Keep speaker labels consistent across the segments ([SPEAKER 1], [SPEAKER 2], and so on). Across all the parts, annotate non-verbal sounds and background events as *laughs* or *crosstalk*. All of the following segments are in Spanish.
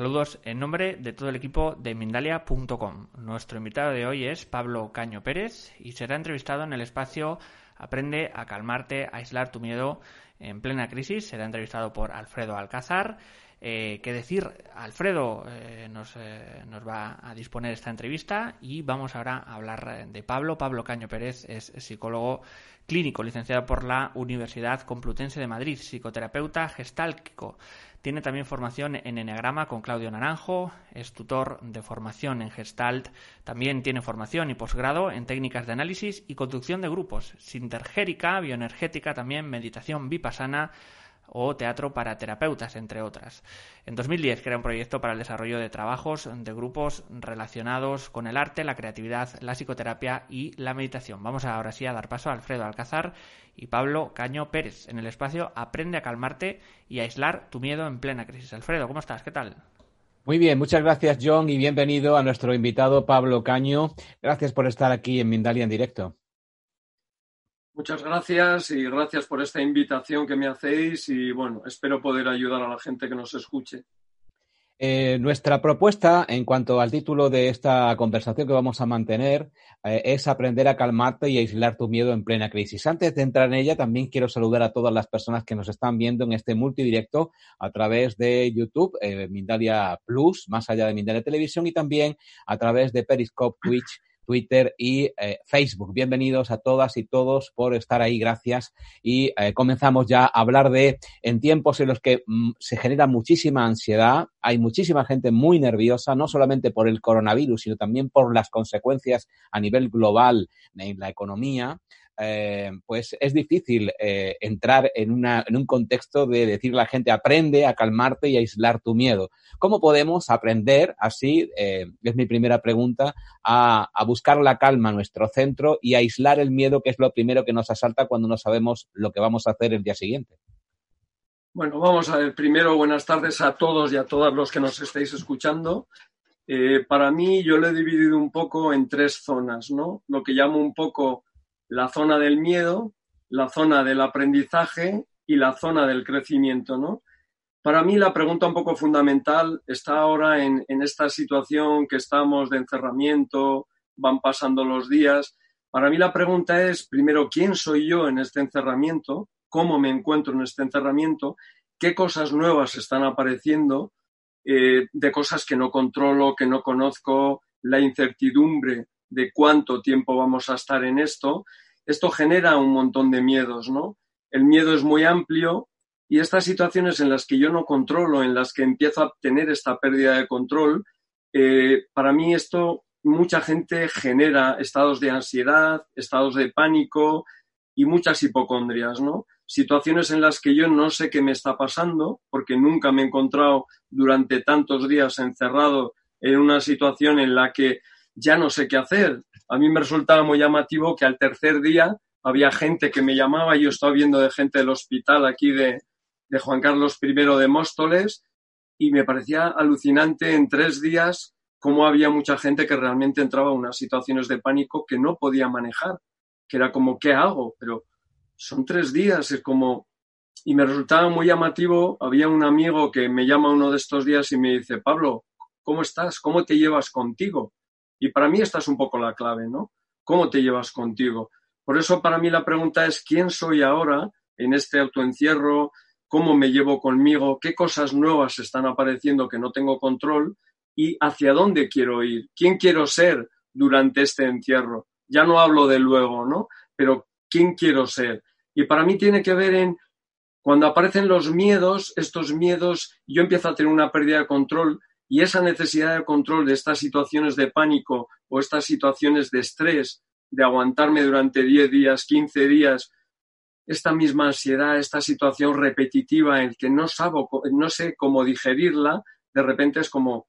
[SPEAKER 1] Saludos en nombre de todo el equipo de Mindalia.com. Nuestro invitado de hoy es Pablo Caño Pérez y será entrevistado en el espacio Aprende a calmarte, a aislar tu miedo en plena crisis. Será entrevistado por Alfredo Alcázar. Eh, ¿Qué decir? Alfredo eh, nos, eh, nos, va a disponer esta entrevista y vamos ahora a hablar de Pablo. Pablo Caño Pérez es psicólogo clínico, licenciado por la Universidad Complutense de Madrid, psicoterapeuta gestálquico. Tiene también formación en Enneagrama con Claudio Naranjo, es tutor de formación en Gestalt, también tiene formación y posgrado en técnicas de análisis y conducción de grupos, sintergérica, bioenergética, también meditación vipassana, o Teatro para Terapeutas, entre otras. En 2010 crea un proyecto para el desarrollo de trabajos de grupos relacionados con el arte, la creatividad, la psicoterapia y la meditación. Vamos ahora sí a dar paso a Alfredo Alcázar y Pablo Caño Pérez en el espacio Aprende a calmarte y a aislar tu miedo en plena crisis. Alfredo, ¿cómo estás? ¿Qué tal?
[SPEAKER 2] Muy bien, muchas gracias John y bienvenido a nuestro invitado Pablo Caño. Gracias por estar aquí en Mindalia en directo.
[SPEAKER 3] Muchas gracias y gracias por esta invitación que me hacéis y bueno, espero poder ayudar a la gente que nos escuche.
[SPEAKER 2] Eh, nuestra propuesta en cuanto al título de esta conversación que vamos a mantener eh, es aprender a calmarte y aislar tu miedo en plena crisis. Antes de entrar en ella, también quiero saludar a todas las personas que nos están viendo en este multidirecto a través de YouTube, eh, Mindalia Plus, más allá de Mindalia Televisión, y también a través de Periscope, Twitch Twitter y eh, Facebook. Bienvenidos a todas y todos por estar ahí, gracias. Y eh, comenzamos ya a hablar de, en tiempos en los que mm, se genera muchísima ansiedad, hay muchísima gente muy nerviosa, no solamente por el coronavirus, sino también por las consecuencias a nivel global en la economía. Eh, pues es difícil eh, entrar en, una, en un contexto de decirle a la gente aprende a calmarte y a aislar tu miedo. ¿Cómo podemos aprender así, eh, es mi primera pregunta, a, a, buscar la calma en nuestro centro y aislar el miedo, que es lo primero que nos asalta cuando no sabemos lo que vamos a hacer el día siguiente?
[SPEAKER 3] Bueno, vamos a ver. Primero, buenas tardes a todos y a todas los que nos estáis escuchando. para mí, yo lo he dividido un poco en tres zonas, ¿no? Lo que llamo un poco la zona del miedo, la zona del aprendizaje y la zona del crecimiento, ¿no? Para mí la pregunta un poco fundamental está ahora en, esta situación que estamos de encerramiento, van pasando los días. Para mí la pregunta es, primero, ¿quién soy yo en este encerramiento? ¿Cómo me encuentro en este encerramiento? ¿Qué cosas nuevas están apareciendo? Eh, de cosas que no controlo, que no conozco, la incertidumbre de cuánto tiempo vamos a estar en esto, esto genera un montón de miedos, ¿no? El miedo es muy amplio y estas situaciones en las que yo no controlo, en las que empiezo a tener esta pérdida de control, eh, para mí esto mucha gente genera estados de ansiedad, estados de pánico y muchas hipocondrias, ¿no? Situaciones en las que yo no sé qué me está pasando porque nunca me he encontrado durante tantos días encerrado en una situación en la que ya no sé qué hacer. A mí me resultaba muy llamativo que al tercer día había gente que me llamaba, yo estaba viendo de gente del hospital aquí de, Juan Carlos I de Móstoles y me parecía alucinante en tres días cómo había mucha gente que realmente entraba en unas situaciones de pánico que no podía manejar, que era como, ¿qué hago? Pero son tres días, es como... Y me resultaba muy llamativo, había un amigo que me llama uno de estos días y me dice, Pablo, ¿cómo estás? ¿Cómo te llevas contigo? Y para mí esta es un poco la clave, ¿no? ¿Cómo te llevas contigo? Por eso para mí la pregunta es quién soy ahora en este autoencierro, cómo me llevo conmigo, qué cosas nuevas están apareciendo que no tengo control y hacia dónde quiero ir, quién quiero ser durante este encierro. Ya no hablo de luego, ¿no? Pero quién quiero ser. Y para mí tiene que ver en cuando aparecen los miedos, estos miedos, yo empiezo a tener una pérdida de control, y esa necesidad de control de estas situaciones de pánico o estas situaciones de estrés, de aguantarme durante 10 días, 15 días, esta misma ansiedad, esta situación repetitiva en que no, sabo, no sé cómo digerirla, de repente es como,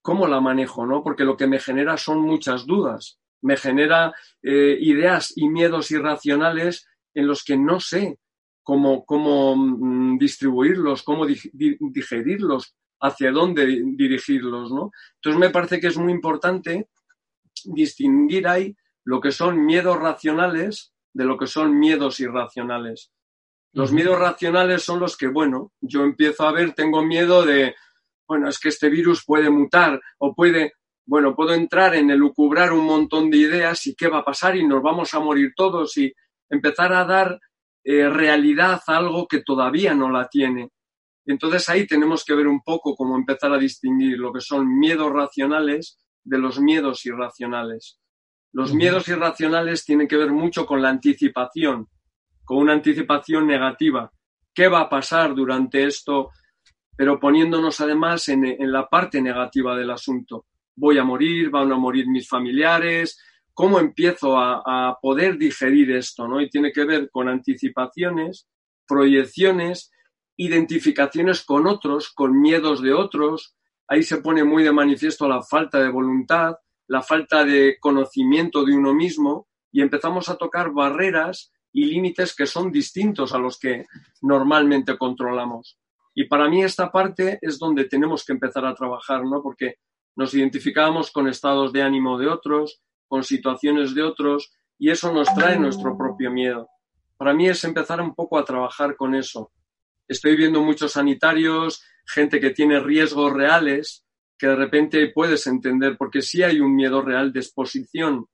[SPEAKER 3] ¿cómo la manejo? ¿no? Porque lo que me genera son muchas dudas, me genera eh, ideas y miedos irracionales en los que no sé cómo, cómo mm, distribuirlos, cómo digerirlos, hacia dónde dirigirlos, ¿no? Entonces me parece que es muy importante distinguir ahí lo que son miedos racionales de lo que son miedos irracionales. Los miedos racionales son los que, bueno, yo empiezo a ver, tengo miedo de, bueno, es que este virus puede mutar o puede, bueno, puedo entrar en elucubrar un montón de ideas y qué va a pasar y nos vamos a morir todos y empezar a dar eh, realidad a algo que todavía no la tiene. Entonces ahí tenemos que ver un poco cómo empezar a distinguir lo que son miedos racionales de los miedos irracionales. Los miedos irracionales tienen que ver mucho con la anticipación, con una anticipación negativa. ¿Qué va a pasar durante esto? Pero poniéndonos además en, la parte negativa del asunto. Voy a morir, van a morir mis familiares, ¿cómo empiezo a, a, poder digerir esto? ¿no? Y tiene que ver con anticipaciones, proyecciones, identificaciones con otros, con miedos de otros. Ahí se pone muy de manifiesto la falta de voluntad, la falta de conocimiento de uno mismo y empezamos a tocar barreras y límites que son distintos a los que normalmente controlamos. Y para mí esta parte es donde tenemos que empezar a trabajar, ¿no? Porque nos identificamos con estados de ánimo de otros, con situaciones de otros, y eso nos trae nuestro propio miedo. Para mí es empezar un poco a trabajar con eso. Estoy viendo muchos sanitarios, gente que tiene riesgos reales, que de repente puedes entender, porque sí hay un miedo real de exposición,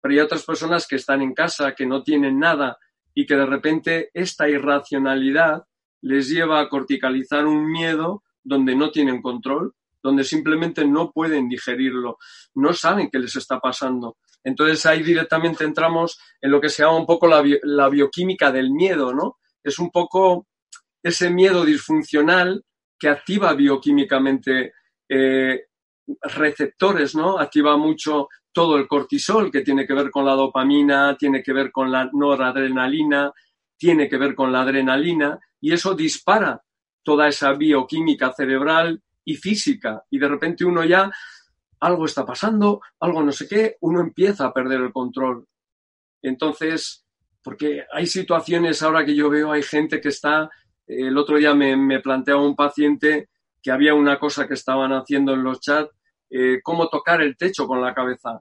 [SPEAKER 3] pero hay otras personas que están en casa, que no tienen nada y que de repente esta irracionalidad les lleva a corticalizar un miedo donde no tienen control, donde simplemente no pueden digerirlo, no saben qué les está pasando. Entonces ahí directamente entramos en lo que se llama un poco la, bioquímica del miedo, ¿no? Es un poco ese miedo disfuncional que activa bioquímicamente eh, receptores, ¿no? Activa mucho todo el cortisol, que tiene que ver con la dopamina, tiene que ver con la noradrenalina, tiene que ver con la adrenalina, y eso dispara toda esa bioquímica cerebral y física. Y de repente uno ya, algo está pasando, algo no sé qué, uno empieza a perder el control. Entonces, porque hay situaciones ahora que yo veo, hay gente que está, el otro día me, planteaba un paciente que había una cosa que estaban haciendo en los chats, eh, cómo tocar el techo con la cabeza.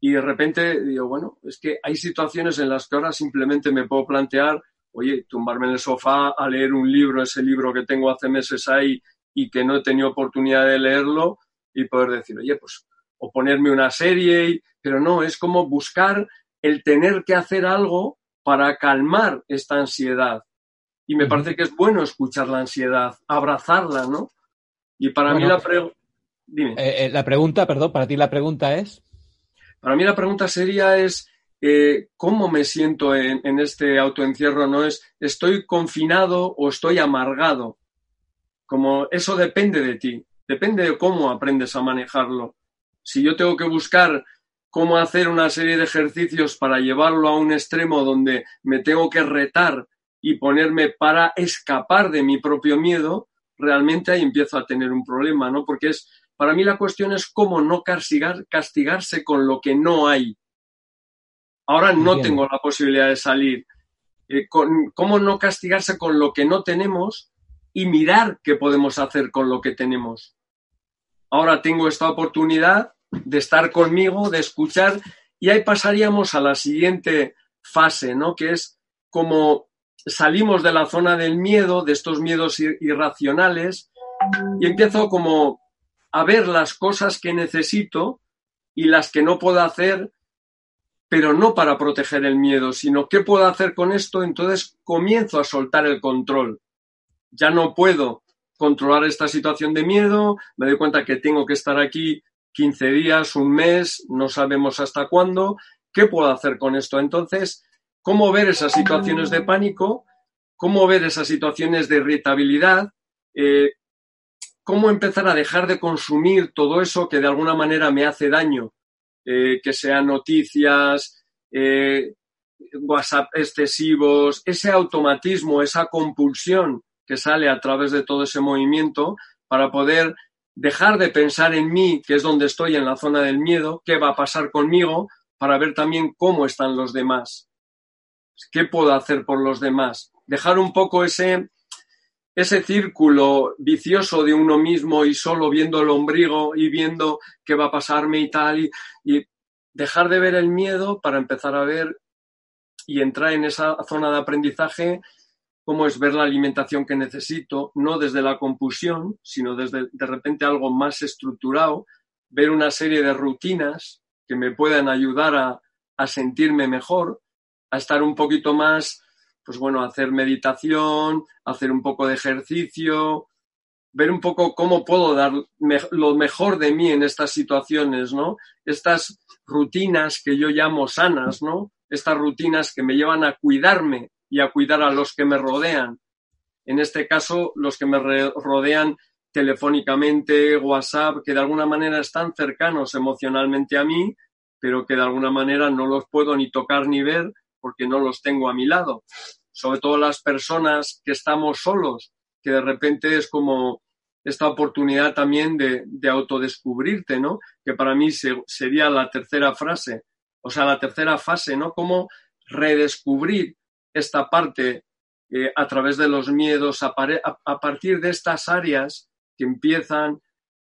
[SPEAKER 3] Y de repente digo, bueno, es que hay situaciones en las que ahora simplemente me puedo plantear, oye, tumbarme en el sofá a leer un libro, ese libro que tengo hace meses ahí y que no he tenido oportunidad de leerlo y poder decir, oye, pues, o ponerme una serie, pero no, es como buscar el tener que hacer algo para calmar esta ansiedad. Y me parece que es bueno escuchar la ansiedad, abrazarla, ¿no? Y para mí la pregunta...
[SPEAKER 2] Eh, eh, la pregunta, perdón, para ti la pregunta es...
[SPEAKER 3] Para mí la pregunta sería es, eh, ¿cómo me siento en, en, este autoencierro? No es, ¿estoy confinado o estoy amargado? Como eso depende de ti, depende de cómo aprendes a manejarlo. Si yo tengo que buscar cómo hacer una serie de ejercicios para llevarlo a un extremo donde me tengo que retar y ponerme para escapar de mi propio miedo, realmente ahí empiezo a tener un problema, ¿no? Porque es, para mí la cuestión es cómo no castigar, castigarse con lo que no hay. Ahora no tengo la posibilidad de salir. Eh, ¿Cómo no castigarse con lo que no tenemos y mirar qué podemos hacer con lo que tenemos? Ahora tengo esta oportunidad de estar conmigo, de escuchar, y ahí pasaríamos a la siguiente fase, ¿no? Que es como salimos de la zona del miedo, de estos miedos irracionales, y empiezo como a ver las cosas que necesito y las que no puedo hacer, pero no para proteger el miedo, sino qué puedo hacer con esto, entonces comienzo a soltar el control. Ya no puedo controlar esta situación de miedo, me doy cuenta que tengo que estar aquí 15 días, un mes, no sabemos hasta cuándo, ¿qué puedo hacer con esto? Entonces, cómo ver esas situaciones de pánico, cómo ver esas situaciones de irritabilidad, eh, cómo empezar a dejar de consumir todo eso que de alguna manera me hace daño, eh, que sean noticias, eh, WhatsApp excesivos, ese automatismo, esa compulsión que sale a través de todo ese movimiento para poder dejar de pensar en mí, que es donde estoy en la zona del miedo, qué va a pasar conmigo, para ver también cómo están los demás. ¿Qué puedo hacer por los demás? Dejar un poco ese, ese círculo vicioso de uno mismo y solo viendo el ombligo y viendo qué va a pasarme y tal, y, y dejar de ver el miedo para empezar a ver y entrar en esa zona de aprendizaje cómo es ver la alimentación que necesito, no desde la compulsión, sino desde de repente algo más estructurado, ver una serie de rutinas que me puedan ayudar a, a sentirme mejor, a estar un poquito más, pues bueno, hacer meditación, hacer un poco de ejercicio, ver un poco cómo puedo dar lo mejor de mí en estas situaciones, ¿no? Estas rutinas que yo llamo sanas, ¿no? Estas rutinas que me llevan a cuidarme y a cuidar a los que me rodean. En este caso, los que me rodean telefónicamente, WhatsApp, que de alguna manera están cercanos emocionalmente a mí, pero que de alguna manera no los puedo ni tocar ni ver porque no los tengo a mi lado. Sobre todo las personas que estamos solos, que de repente es como esta oportunidad también de, autodescubrirte, ¿no? Que para mí sería la tercera frase, o sea, la tercera fase, ¿no? Cómo redescubrir esta parte eh, a través de los miedos, a, partir de estas áreas que empiezan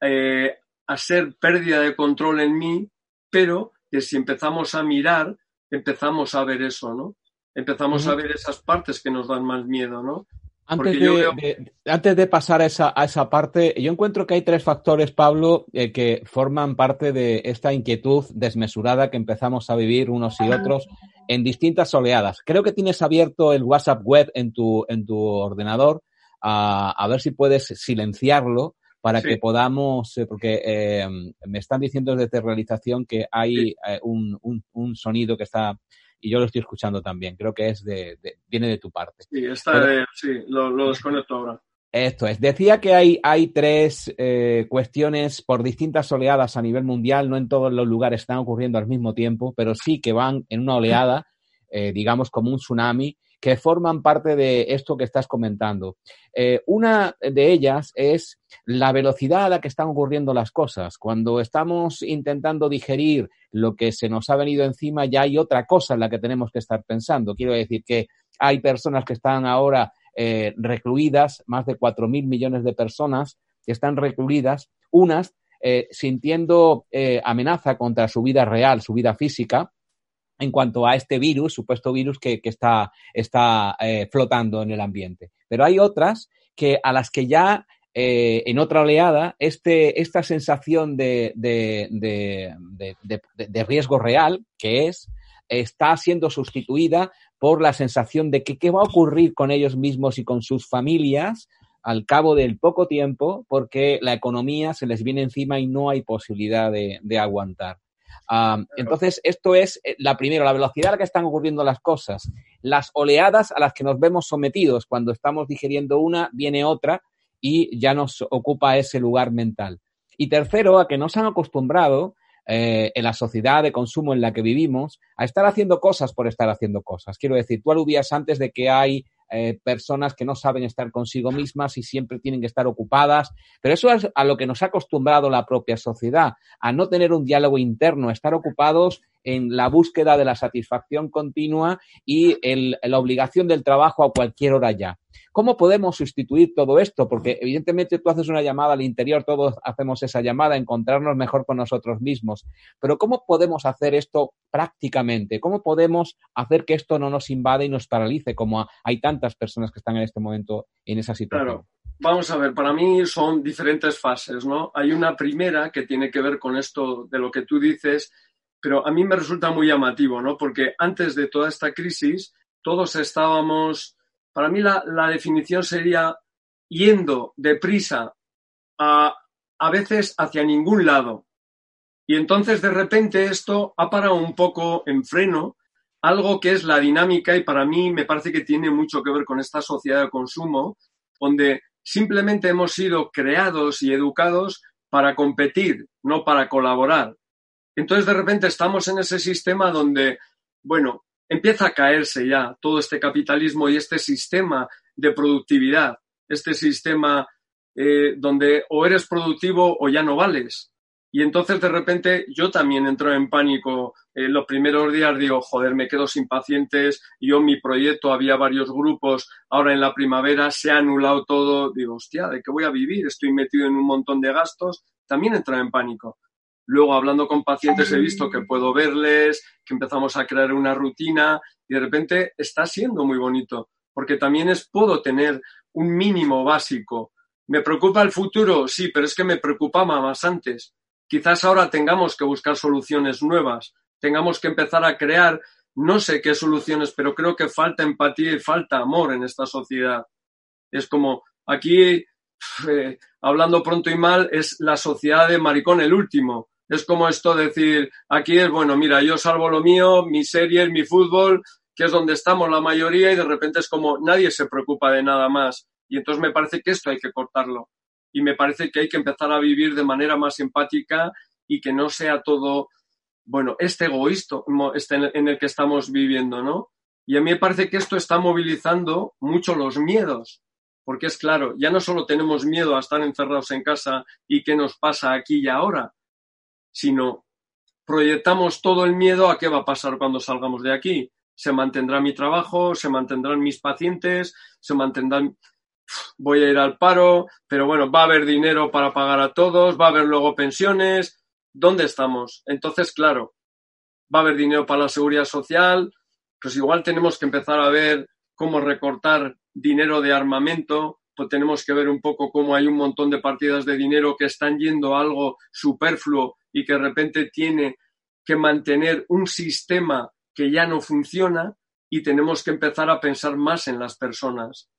[SPEAKER 3] eh, a ser pérdida de control en mí, pero que si empezamos a mirar, empezamos a ver eso, ¿no? Empezamos a ver esas partes que nos dan más miedo, ¿no?
[SPEAKER 2] Antes de, antes de, pasar a esa, a esa, parte, yo encuentro que hay tres factores, Pablo, eh, que forman parte de esta inquietud desmesurada que empezamos a vivir unos y otros en distintas oleadas. Creo que tienes abierto el WhatsApp web en tu, en tu ordenador, a, ver si puedes silenciarlo para que podamos, eh, porque eh, me están diciendo desde realización que hay un, un, un sonido que está y yo lo estoy escuchando también. Creo que es de, viene de tu parte.
[SPEAKER 3] Sí, está sí lo, desconecto ahora.
[SPEAKER 2] Esto es. Decía que hay, hay tres eh, cuestiones por distintas oleadas a nivel mundial. No en todos los lugares están ocurriendo al mismo tiempo, pero sí que van en una oleada, eh, digamos como un tsunami, que forman parte de esto que estás comentando. Eh, una de ellas es la velocidad a la que están ocurriendo las cosas. Cuando estamos intentando digerir lo que se nos ha venido encima, ya hay otra cosa en la que tenemos que estar pensando. Quiero decir que hay personas que están ahora eh, recluidas, más de cuatro mil millones de personas que están recluidas, unas eh, sintiendo amenaza contra su vida real, su vida física, en cuanto a este virus, supuesto virus que, está, está eh, flotando en el ambiente. Pero hay otras que a las que ya eh, en otra oleada este, esta sensación de, de, de, riesgo real, que es, está siendo sustituida por la sensación de que qué va a ocurrir con ellos mismos y con sus familias al cabo del poco tiempo, porque la economía se les viene encima y no hay posibilidad de aguantar entonces, esto es eh, la primera, la velocidad a la que están ocurriendo las cosas, las oleadas a las que nos vemos sometidos. Cuando estamos digiriendo una, viene otra y ya nos ocupa ese lugar mental. Y tercero, a que nos han acostumbrado eh, en la sociedad de consumo en la que vivimos a estar haciendo cosas por estar haciendo cosas. Quiero decir, tú aludías antes de que hay eh, personas que no saben estar consigo mismas y siempre tienen que estar ocupadas. Pero eso es a lo que nos ha acostumbrado la propia sociedad, a no tener un diálogo interno, a estar ocupados en la búsqueda de la satisfacción continua y la obligación del trabajo a cualquier hora ya. ¿Cómo podemos sustituir todo esto? Porque evidentemente tú haces una llamada al interior, todos hacemos esa llamada, encontrarnos mejor con nosotros mismos. Pero ¿cómo podemos hacer esto prácticamente? ¿Cómo podemos hacer que esto no nos invade y nos paralice como hay tantas personas que están en este momento en esa situación?
[SPEAKER 3] Claro. Vamos a ver, para mí son diferentes fases, ¿no? Hay una primera que tiene que ver con esto de lo que tú dices, pero a mí me resulta muy llamativo, ¿no? Porque antes de toda esta crisis, todos estábamos, para mí la, definición sería yendo deprisa a, a veces hacia ningún lado. Y entonces de repente esto ha parado un poco en freno, algo que es la dinámica y para mí me parece que tiene mucho que ver con esta sociedad de consumo, donde simplemente hemos sido creados y educados para competir, no para colaborar. Entonces, de repente estamos en ese sistema donde, bueno, empieza a caerse ya todo este capitalismo y este sistema de productividad, este sistema eh, donde o eres productivo o ya no vales. Y entonces de repente yo también entro en pánico. Eh, los primeros días digo, joder, me quedo sin pacientes. Yo mi proyecto había varios grupos. Ahora en la primavera se ha anulado todo. Digo, hostia, ¿de qué voy a vivir? Estoy metido en un montón de gastos. También entro en pánico. Luego, hablando con pacientes, he visto que puedo verles, que empezamos a crear una rutina y de repente está siendo muy bonito. porque también es, puedo tener un mínimo básico. ¿Me preocupa el futuro? Sí, pero es que me preocupaba más antes. Quizás ahora tengamos que buscar soluciones nuevas, tengamos que empezar a crear, no sé qué soluciones, pero creo que falta empatía y falta amor en esta sociedad. Es como aquí, eh, hablando pronto y mal, es la sociedad de maricón el último. Es como esto decir, aquí es, bueno, mira, yo salvo lo mío, mi serie, mi fútbol, que es donde estamos la mayoría, y de repente es como nadie se preocupa de nada más. Y entonces me parece que esto hay que cortarlo. Y me parece que hay que empezar a vivir de manera más empática y que no sea todo, bueno, este egoísta este en el que estamos viviendo, ¿no? Y a mí me parece que esto está movilizando mucho los miedos. Porque es claro, ya no solo tenemos miedo a estar encerrados en casa y qué nos pasa aquí y ahora, sino proyectamos todo el miedo a qué va a pasar cuando salgamos de aquí. Se mantendrá mi trabajo, se mantendrán mis pacientes, se mantendrán voy a ir al paro, pero bueno, va a haber dinero para pagar a todos, va a haber luego pensiones, ¿dónde estamos? Entonces, claro, va a haber dinero para la seguridad social, pues igual tenemos que empezar a ver cómo recortar dinero de armamento, pues tenemos que ver un poco cómo hay un montón de partidas de dinero que están yendo a algo superfluo y que de repente tiene que mantener un sistema que ya no funciona y tenemos que empezar a pensar más en las personas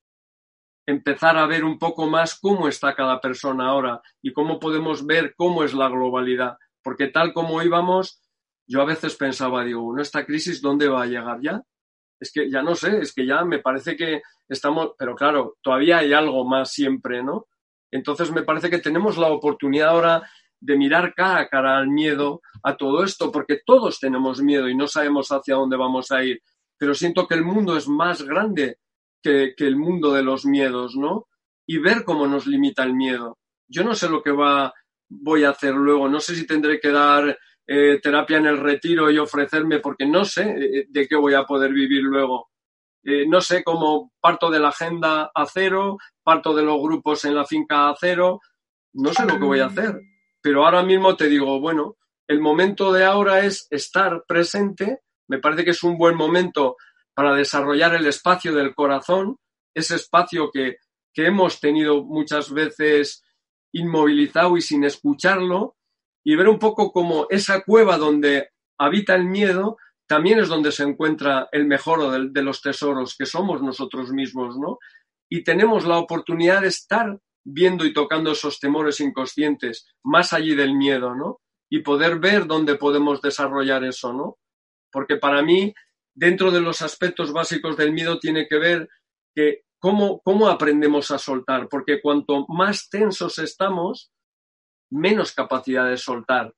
[SPEAKER 3] empezar a ver un poco más cómo está cada persona ahora y cómo podemos ver cómo es la globalidad. Porque tal como íbamos, yo a veces pensaba, digo, bueno, esta crisis, ¿dónde va a llegar ya? Es que ya no sé, es que ya me parece que estamos, pero claro, todavía hay algo más siempre, ¿no? Entonces me parece que tenemos la oportunidad ahora de mirar cara a cara al miedo, a todo esto, porque todos tenemos miedo y no sabemos hacia dónde vamos a ir. Pero siento que el mundo es más grande que, el mundo de los miedos, ¿no? Y ver cómo nos limita el miedo. Yo no sé lo que va, voy a hacer luego, no sé si tendré que dar eh, terapia en el retiro y ofrecerme, porque no sé eh, de qué voy a poder vivir luego. Eh, no sé cómo parto de la agenda a cero, parto de los grupos en la finca a cero, no sé lo que voy a hacer. Pero ahora mismo te digo, bueno, el momento de ahora es estar presente, me parece que es un buen momento para desarrollar el espacio del corazón, ese espacio que, hemos tenido muchas veces inmovilizado y sin escucharlo, y ver un poco como esa cueva donde habita el miedo también es donde se encuentra el mejor de, de, los tesoros, que somos nosotros mismos, ¿no? Y tenemos la oportunidad de estar viendo y tocando esos temores inconscientes, más allí del miedo, ¿no? Y poder ver dónde podemos desarrollar eso, ¿no? Porque para mí dentro de los aspectos básicos del miedo tiene que ver que cómo, cómo aprendemos a soltar, porque cuanto más tensos estamos, menos capacidad de soltar,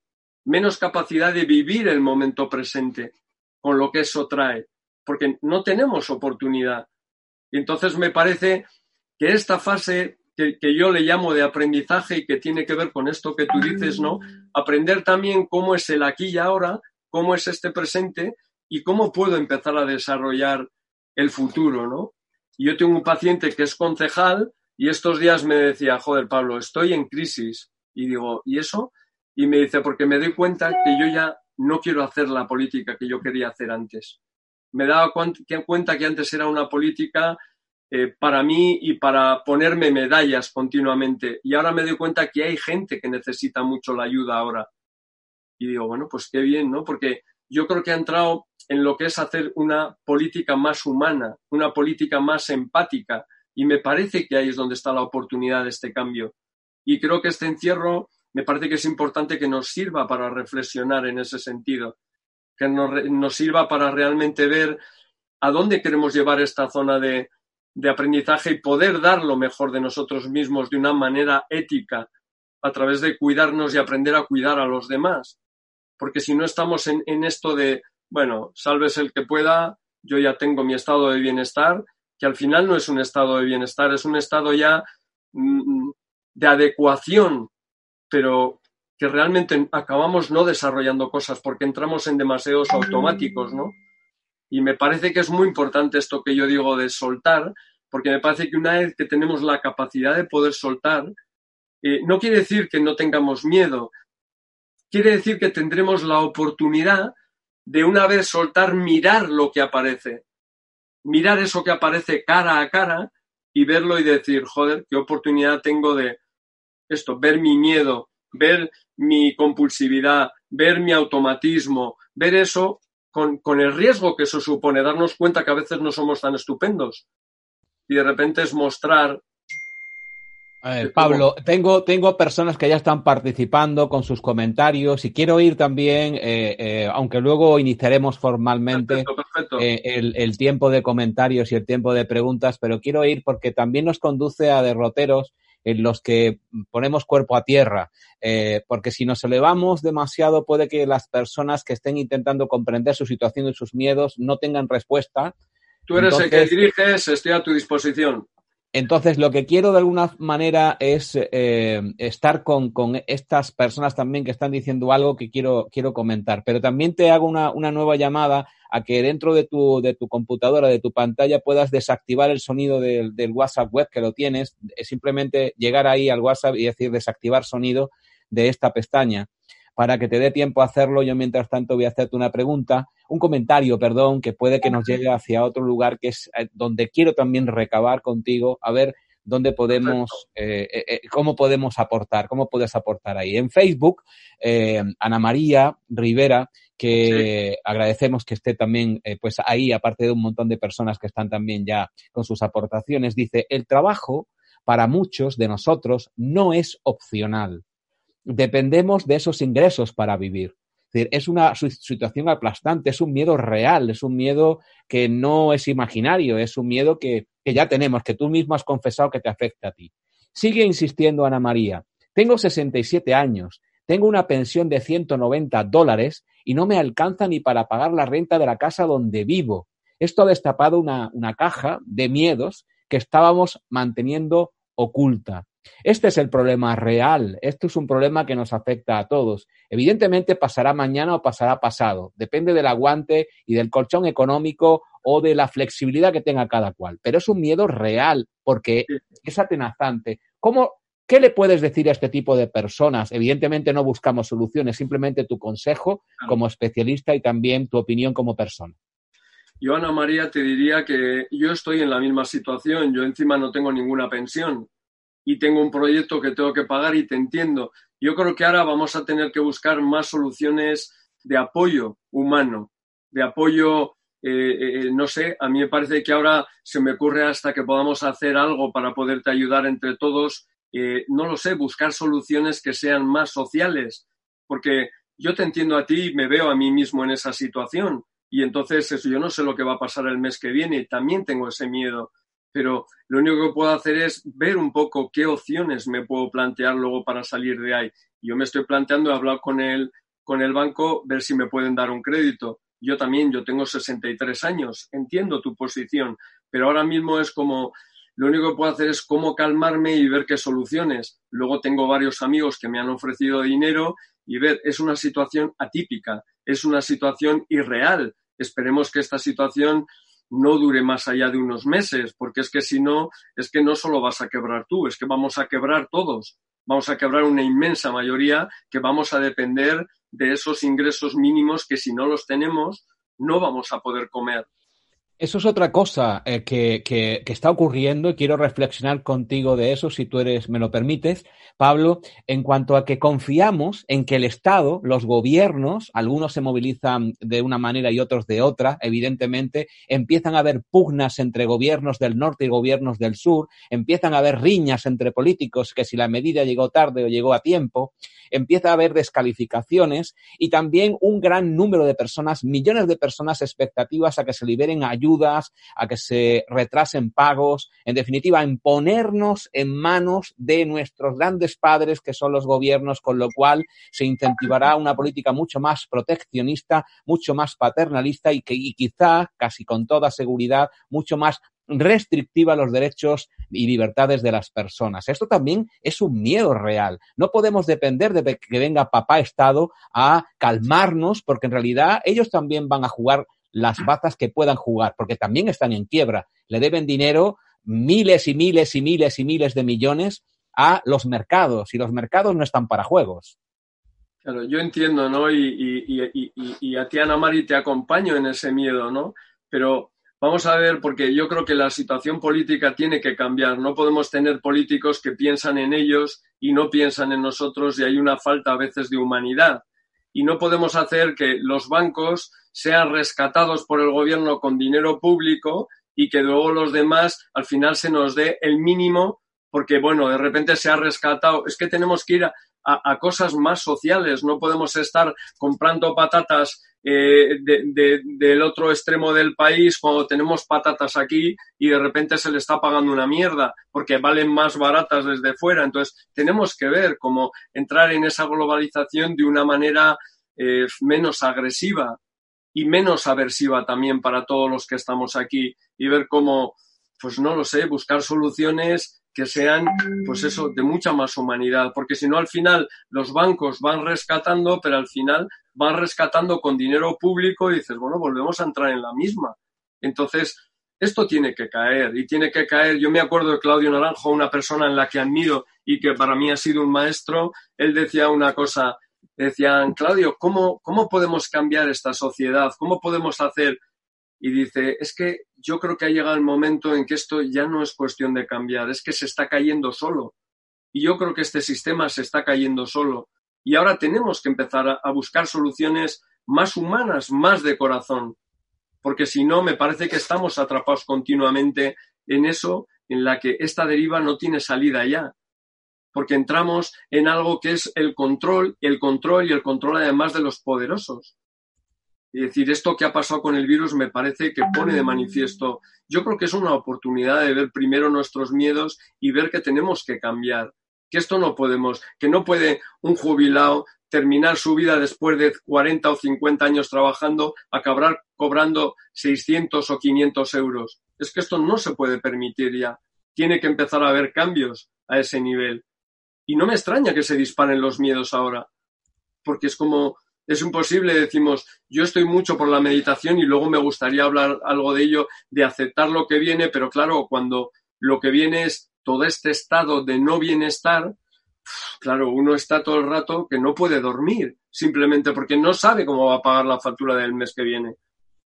[SPEAKER 3] menos capacidad de vivir el momento presente con lo que eso trae, porque no tenemos oportunidad. Entonces me parece que esta fase que, yo le llamo de aprendizaje y que tiene que ver con esto que tú dices, ¿no? Aprender también cómo es el aquí y ahora, cómo es este presente y cómo puedo empezar a desarrollar el futuro, ¿no? Yo tengo un paciente que es concejal y estos días me decía, joder, Pablo, estoy en crisis. Y digo, ¿y eso? Y me dice, porque me doy cuenta que yo ya no quiero hacer la política que yo quería hacer antes. Me daba cuenta que antes era una política eh, para mí y para ponerme medallas continuamente. Y ahora me doy cuenta que hay gente que necesita mucho la ayuda ahora. Y digo, bueno, pues qué bien, ¿no? Porque yo creo que ha entrado en lo que es hacer una política más humana, una política más empática, y me parece que ahí es donde está la oportunidad de este cambio. Y creo que este encierro me parece que es importante que nos sirva para reflexionar en ese sentido, que nos, sirva para realmente ver a dónde queremos llevar esta zona de, aprendizaje y poder dar lo mejor de nosotros mismos de una manera ética, a través de cuidarnos y aprender a cuidar a los demás. Porque si no estamos en, en esto de bueno, salves el que pueda, yo ya tengo mi estado de bienestar, que al final no es un estado de bienestar, es un estado ya mm, de adecuación, pero que realmente acabamos no desarrollando cosas porque entramos en demasiados automáticos, ¿no? Y me parece que es muy importante esto que yo digo de soltar, porque me parece que una vez que tenemos la capacidad de poder soltar, eh, no quiere decir que no tengamos miedo, quiere decir que tendremos la oportunidad de una vez soltar, mirar lo que aparece. mirar eso que aparece cara a cara y verlo y decir, joder, qué oportunidad tengo de esto, ver mi miedo, ver mi compulsividad, ver mi automatismo, ver eso con, con, el riesgo que eso supone, darnos cuenta que a veces no somos tan estupendos. Y de repente es mostrar
[SPEAKER 2] Pablo, tengo, tengo personas que ya están participando con sus comentarios y quiero ir también, eh, eh, aunque luego iniciaremos formalmente eh, el, el, tiempo de comentarios y el tiempo de preguntas, pero quiero ir porque también nos conduce a derroteros en los que ponemos cuerpo a tierra, porque si nos elevamos demasiado puede que las personas que estén intentando comprender su situación y sus miedos no tengan respuesta.
[SPEAKER 3] Tú eres el que diriges, estoy a tu disposición.
[SPEAKER 2] Entonces, lo que quiero de alguna manera es eh, estar con, con, estas personas también que están diciendo algo que quiero, quiero comentar. Pero también te hago una, una nueva llamada a que dentro de tu, de tu computadora, de tu pantalla, puedas desactivar el sonido del, del WhatsApp web que lo tienes. Es simplemente llegar ahí al WhatsApp y decir desactivar sonido de esta pestaña para que te dé tiempo a hacerlo. Yo, mientras tanto, voy a hacerte una pregunta, un comentario, perdón, que puede que nos llegue hacia otro lugar, que es eh, donde quiero también recabar contigo, a ver dónde podemos, eh, eh, cómo podemos aportar, cómo puedes aportar ahí. En Facebook, Ana María Rivera, que agradecemos que esté también, pues ahí, aparte de un montón de personas que están también ya con sus aportaciones, dice, el trabajo para muchos de nosotros no es opcional dependemos de esos ingresos para vivir. Es, decir, es una situación aplastante, es un miedo real, es un miedo que no es imaginario, es un miedo que, que ya tenemos, que tú mismo has confesado que te afecta a ti. Sigue insistiendo Ana María, tengo 67 años, tengo una pensión de 190 dólares y no me alcanza ni para pagar la renta de la casa donde vivo. Esto ha destapado una, una caja de miedos que estábamos manteniendo oculta. Este es el problema real. Esto es un problema que nos afecta a todos. Evidentemente pasará mañana o pasará pasado. Depende del aguante y del colchón económico o de la flexibilidad que tenga cada cual. Pero es un miedo real porque es atenazante. ¿Cómo, ¿Qué le puedes decir a este tipo de personas? Evidentemente no buscamos soluciones, simplemente tu consejo como especialista y también tu opinión como persona.
[SPEAKER 3] Yo, Ana María, te diría que yo estoy en la misma situación. Yo encima no tengo ninguna pensión y tengo un proyecto que tengo que pagar y te entiendo. Yo creo que ahora vamos a tener que buscar más soluciones de apoyo humano, de apoyo, eh, eh, eh, no sé, a mí me parece que ahora se me ocurre hasta que podamos hacer algo para poderte ayudar entre todos, no lo sé, buscar soluciones que sean más sociales, porque yo te entiendo a ti y me veo a mí mismo en esa situación. Y entonces eso, yo no sé lo que va a pasar el mes que viene, también tengo ese miedo pero lo único que puedo hacer es ver un poco qué opciones me puedo plantear luego para salir de ahí. Yo me estoy planteando hablar con el, con el banco, ver si me pueden dar un crédito. Yo también, yo tengo 63 años, entiendo tu posición, pero ahora mismo es como, lo único que puedo hacer es cómo calmarme y ver qué soluciones. Luego tengo varios amigos que me han ofrecido dinero y ver, es una situación atípica, es una situación irreal. Esperemos que esta situación no dure más allá de unos meses, porque es que si no, es que no solo vas a quebrar tú, es que vamos a quebrar todos. Vamos a quebrar una inmensa mayoría que vamos a depender de esos ingresos mínimos que si no los tenemos, no vamos a poder comer.
[SPEAKER 2] Eso es otra cosa eh, que, está ocurriendo y quiero reflexionar contigo de eso, si tú eres, me lo permites, Pablo, en cuanto a que confiamos en que el Estado, los gobiernos, algunos se movilizan de una manera y otros de otra, evidentemente, empiezan a haber pugnas entre gobiernos del norte y gobiernos del sur, empiezan a haber riñas entre políticos, que si la medida llegó tarde o llegó a tiempo, empieza a haber descalificaciones y también un gran número de personas, millones de personas expectativas a que se liberen ayudas, a que se retrasen pagos, en definitiva, en ponernos en manos de nuestros grandes padres, que son los gobiernos, con lo cual se incentivará una política mucho más proteccionista, mucho más paternalista y que y quizá, casi con toda seguridad, mucho más restrictiva a los derechos y libertades de las personas. Esto también es un miedo real. No podemos depender de que venga papá Estado a calmarnos, porque en realidad ellos también van a jugar las bazas que puedan jugar, porque también están en quiebra. Le deben dinero miles y miles y miles y miles de millones a los mercados y los mercados no están para juegos.
[SPEAKER 3] Claro, yo entiendo, ¿no? Y, y, y, y a ti, Ana Mari, te acompaño en ese miedo, ¿no? Pero vamos a ver, porque yo creo que la situación política tiene que cambiar. No podemos tener políticos que piensan en ellos y no piensan en nosotros y hay una falta a veces de humanidad. Y no podemos hacer que los bancos sean rescatados por el gobierno con dinero público y que luego los demás al final se nos dé el mínimo porque, bueno, de repente se ha rescatado. Es que tenemos que ir a, cosas más sociales. No podemos estar comprando patatas eh, del otro extremo del país cuando tenemos patatas aquí y de repente se le está pagando una mierda porque valen más baratas desde fuera. Entonces, tenemos que ver cómo entrar en esa globalización de una manera eh, menos agresiva y menos aversiva también para todos los que estamos aquí y ver cómo, pues no lo sé, buscar soluciones que sean, pues eso, de mucha más humanidad, porque si no al final los bancos van rescatando, pero al final van rescatando con dinero público y dices, bueno, volvemos a entrar en la misma. Entonces, esto tiene que caer y tiene que caer. Yo me acuerdo de Claudio Naranjo, una persona en la que admiro y que para mí ha sido un maestro, él decía una cosa, decían, Claudio, ¿cómo, cómo podemos cambiar esta sociedad? ¿Cómo podemos hacer y dice, es que yo creo que ha llegado el momento en que esto ya no es cuestión de cambiar, es que se está cayendo solo. Y yo creo que este sistema se está cayendo solo. Y ahora tenemos que empezar a, buscar soluciones más humanas, más de corazón. Porque si no, me parece que estamos atrapados continuamente en eso, en la que esta deriva no tiene salida ya. Porque entramos en algo que es el control, el control y el control además de los poderosos. Es decir, esto que ha pasado con el virus me parece que pone de manifiesto, yo creo que es una oportunidad de ver primero nuestros miedos y ver que tenemos que cambiar, que esto no podemos, que no puede un jubilado terminar su vida después de 40 o 50 años trabajando, acabar cobrando 600 o 500 euros. Es que esto no se puede permitir ya. Tiene que empezar a haber cambios a ese nivel. Y no me extraña que se disparen los miedos ahora, porque es como es imposible, decimos, yo estoy mucho por la meditación y luego me gustaría hablar algo de ello, de aceptar lo que viene, pero claro, cuando lo que viene es todo este estado de no bienestar, claro, uno está todo el rato que no puede dormir, simplemente porque no sabe cómo va a pagar la factura del mes que viene.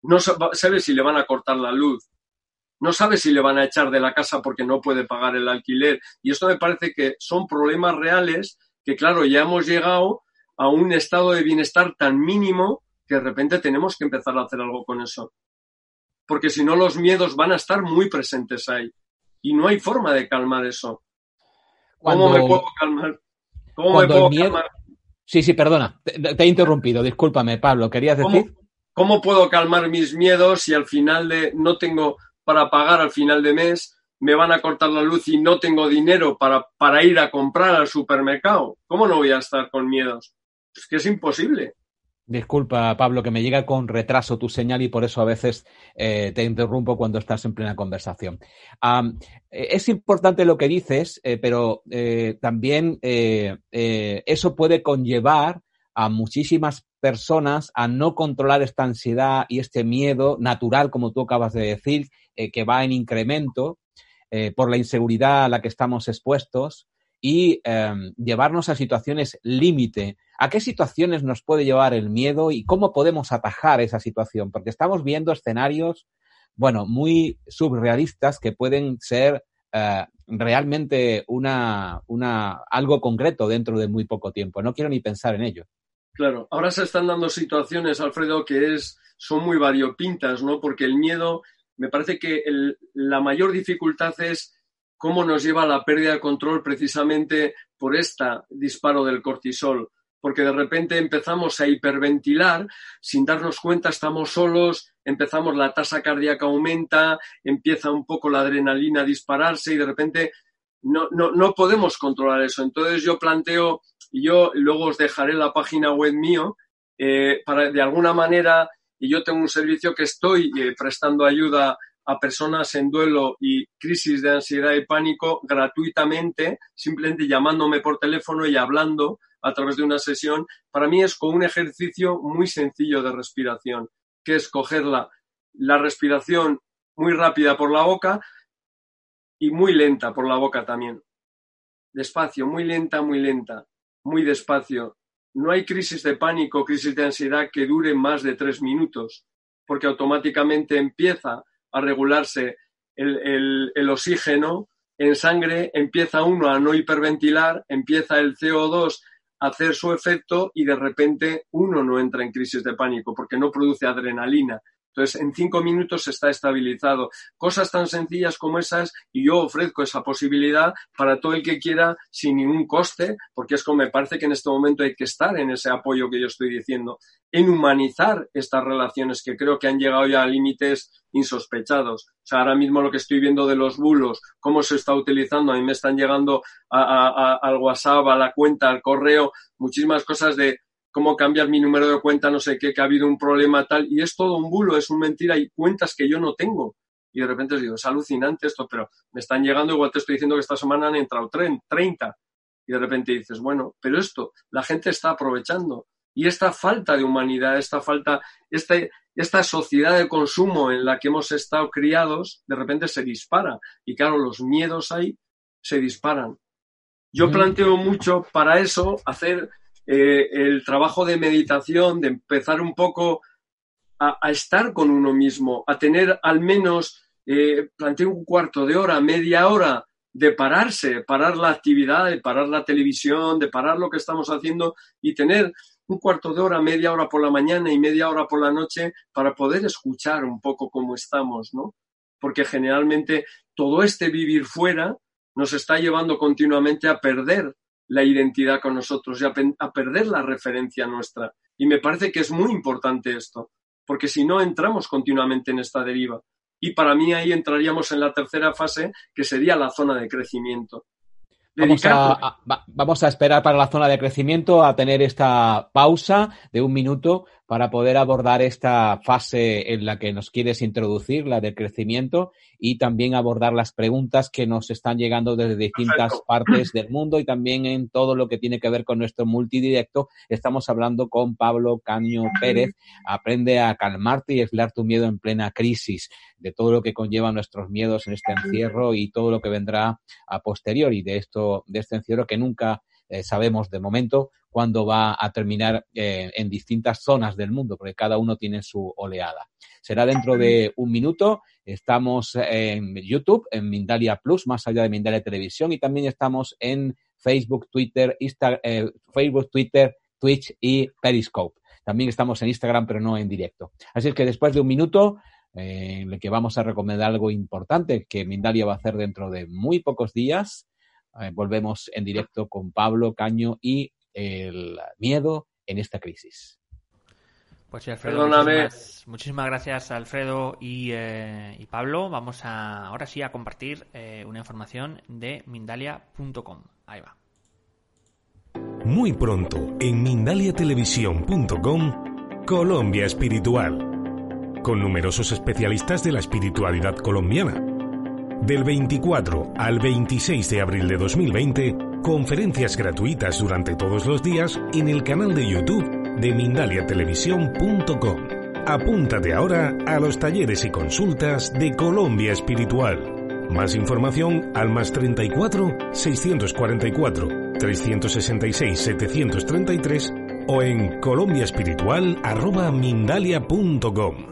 [SPEAKER 3] No sabe si le van a cortar la luz. No sabe si le van a echar de la casa porque no puede pagar el alquiler. Y esto me parece que son problemas reales que, claro, ya hemos llegado a un estado de bienestar tan mínimo que de repente tenemos que empezar a hacer algo con eso. Porque si no, los miedos van a estar muy presentes ahí. Y no hay forma de calmar eso. ¿Cómo me puedo calmar?
[SPEAKER 2] ¿Cómo me puedo calmar? Sí, sí, perdona. Te, he interrumpido. Discúlpame, Pablo. ¿Querías decir?
[SPEAKER 3] ¿Cómo, puedo calmar mis miedos si al final de no tengo para pagar al final de mes? me van a cortar la luz y no tengo dinero para, para ir a comprar al supermercado. ¿Cómo no voy a estar con miedos? Es que es imposible.
[SPEAKER 2] Disculpa, Pablo, que me llega con retraso tu señal y por eso a veces eh, te interrumpo cuando estás en plena conversación. Eh, es importante lo que dices, eh, pero también eso puede conllevar a muchísimas personas a no controlar esta ansiedad y este miedo natural, como tú acabas de decir, que va en incremento por la inseguridad a la que estamos expuestos y em, llevarnos a situaciones límite. ¿A qué situaciones nos puede llevar el miedo y cómo podemos atajar esa situación? Porque estamos viendo escenarios, bueno, muy surrealistas que pueden ser eh, realmente una, una, algo concreto dentro de muy poco tiempo. No quiero ni pensar en ello.
[SPEAKER 3] Claro, ahora se están dando situaciones, Alfredo, que es, son muy variopintas, ¿no? Porque el miedo, me parece que la mayor dificultad es cómo nos lleva a la pérdida de control precisamente por este disparo del cortisol. Porque de repente empezamos a hiperventilar, sin darnos cuenta estamos solos, empezamos la tasa cardíaca aumenta, empieza un poco la adrenalina a dispararse y de repente no, no, podemos controlar eso. Entonces yo planteo, y yo luego os dejaré la página web mío, eh, para de alguna manera, y yo tengo un servicio que estoy eh, prestando ayuda a personas en duelo y crisis de ansiedad y pánico gratuitamente, simplemente llamándome por teléfono y hablando a través de una sesión, para mí es con un ejercicio muy sencillo de respiración, que es coger la, la respiración muy rápida por la boca y muy lenta por la boca también. Despacio, muy lenta, muy lenta, muy despacio. No hay crisis de pánico, crisis de ansiedad que dure más de tres minutos, porque automáticamente empieza a regularse el, oxígeno en sangre, empieza uno a no hiperventilar, empieza el CO2 a hacer su efecto y de repente uno no entra en crisis de pánico porque no produce adrenalina. Entonces, en cinco minutos está estabilizado. Cosas tan sencillas como esas, y yo ofrezco esa posibilidad para todo el que quiera sin ningún coste, porque es como me parece que en este momento hay que estar en ese apoyo que yo estoy diciendo, en humanizar estas relaciones que creo que han llegado ya a límites insospechados. O sea, ahora mismo lo que estoy viendo de los bulos, cómo se está utilizando, a mí me están llegando al WhatsApp, a la cuenta, al correo, muchísimas cosas de cómo cambiar mi número de cuenta, no sé qué, que ha habido un problema tal, y es todo un bulo, es una mentira, y cuentas que yo no tengo. Y de repente os digo, es alucinante esto, pero me están llegando, igual te estoy diciendo que esta semana han entrado 30. Y de repente dices, bueno, pero esto, la gente está aprovechando. Y esta falta de humanidad, esta falta, este, esta sociedad de consumo en la que hemos estado criados, de repente se dispara. Y claro, los miedos ahí se disparan. Yo planteo mucho para eso hacer eh, el trabajo de meditación, de empezar un poco a, estar con uno mismo, a tener al menos, eh, planteo un cuarto de hora, media hora de pararse, parar la actividad, de parar la televisión, de parar lo que estamos haciendo y tener un cuarto de hora, media hora por la mañana y media hora por la noche para poder escuchar un poco cómo estamos, ¿no? Porque generalmente todo este vivir fuera nos está llevando continuamente a perder la identidad con nosotros y a, perder la referencia nuestra. Y me parece que es muy importante esto, porque si no entramos continuamente en esta deriva. Y para mí ahí entraríamos en la tercera fase, que sería la zona de crecimiento.
[SPEAKER 2] Vamos a, vamos a, esperar para la zona de crecimiento a tener esta pausa de un minuto para poder abordar esta fase en la que nos quieres introducir, la del crecimiento, y también abordar las preguntas que nos están llegando desde distintas partes del mundo y también en todo lo que tiene que ver con nuestro multidirecto. Estamos hablando con Pablo Caño Pérez. Aprende a calmarte y aislar tu miedo en plena crisis, de todo lo que conlleva nuestros miedos en este encierro y todo lo que vendrá a posteriori de esto, de este encierro que nunca eh, sabemos de momento cuándo va a terminar eh, en distintas zonas del mundo, porque cada uno tiene su oleada. Será dentro de un minuto. Estamos en YouTube, en Mindalia Plus, más allá de Mindalia Televisión, y también estamos en Facebook, Twitter, eh, Facebook, Twitter, Twitch y Periscope. También estamos en Instagram, pero no en directo. Así es que después de un minuto, en el que vamos a recomendar algo importante que Mindalia va a hacer dentro de muy pocos días, eh, volvemos en directo con Pablo Caño y el miedo en esta crisis.
[SPEAKER 1] Pues sí, Alfredo, muchísimas, muchísimas, gracias Alfredo y, eh, Pablo. Vamos a, ahora sí a compartir eh, una información de Mindalia.com. Ahí va.
[SPEAKER 4] Muy pronto en mindaliatelevisión.com Colombia Espiritual, con numerosos especialistas de la espiritualidad colombiana del 24 al 26 de abril de 2020, conferencias gratuitas durante todos los días en el canal de YouTube de mindaliatelevisión.com. Apúntate ahora a los talleres y consultas de Colombia Espiritual. Más información al más 34 644 366 733 o en colombiaespiritual.mindalia.com.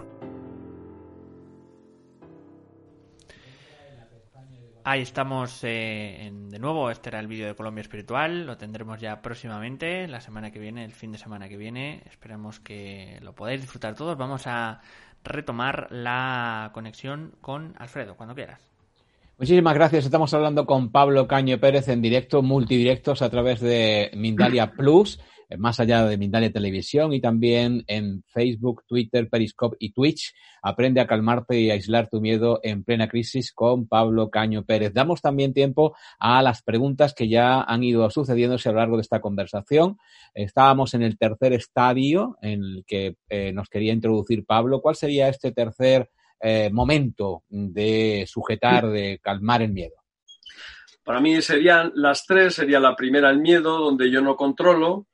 [SPEAKER 1] Ahí estamos eh, de nuevo. Este era el vídeo de Colombia Espiritual. Lo tendremos ya próximamente, la semana que viene, el fin de semana que viene. Esperemos que lo podáis disfrutar todos. Vamos a retomar la conexión con Alfredo, cuando quieras.
[SPEAKER 2] Muchísimas gracias. Estamos hablando con Pablo Caño Pérez en directo, multidirectos a través de Mindalia Plus. Eh, más allá de Mindalia Televisión y también en Facebook, Twitter, Periscope y Twitch. Aprende a calmarte y aislar tu miedo en plena crisis con Pablo Caño Pérez. Damos también tiempo a las preguntas que ya han ido sucediéndose a lo largo de esta conversación. Estábamos en el tercer estadio en el que eh, nos quería introducir Pablo. ¿Cuál sería este tercer eh, momento de sujetar, de calmar el miedo?
[SPEAKER 3] Para mí serían las tres, sería la primera el miedo, donde yo no controlo,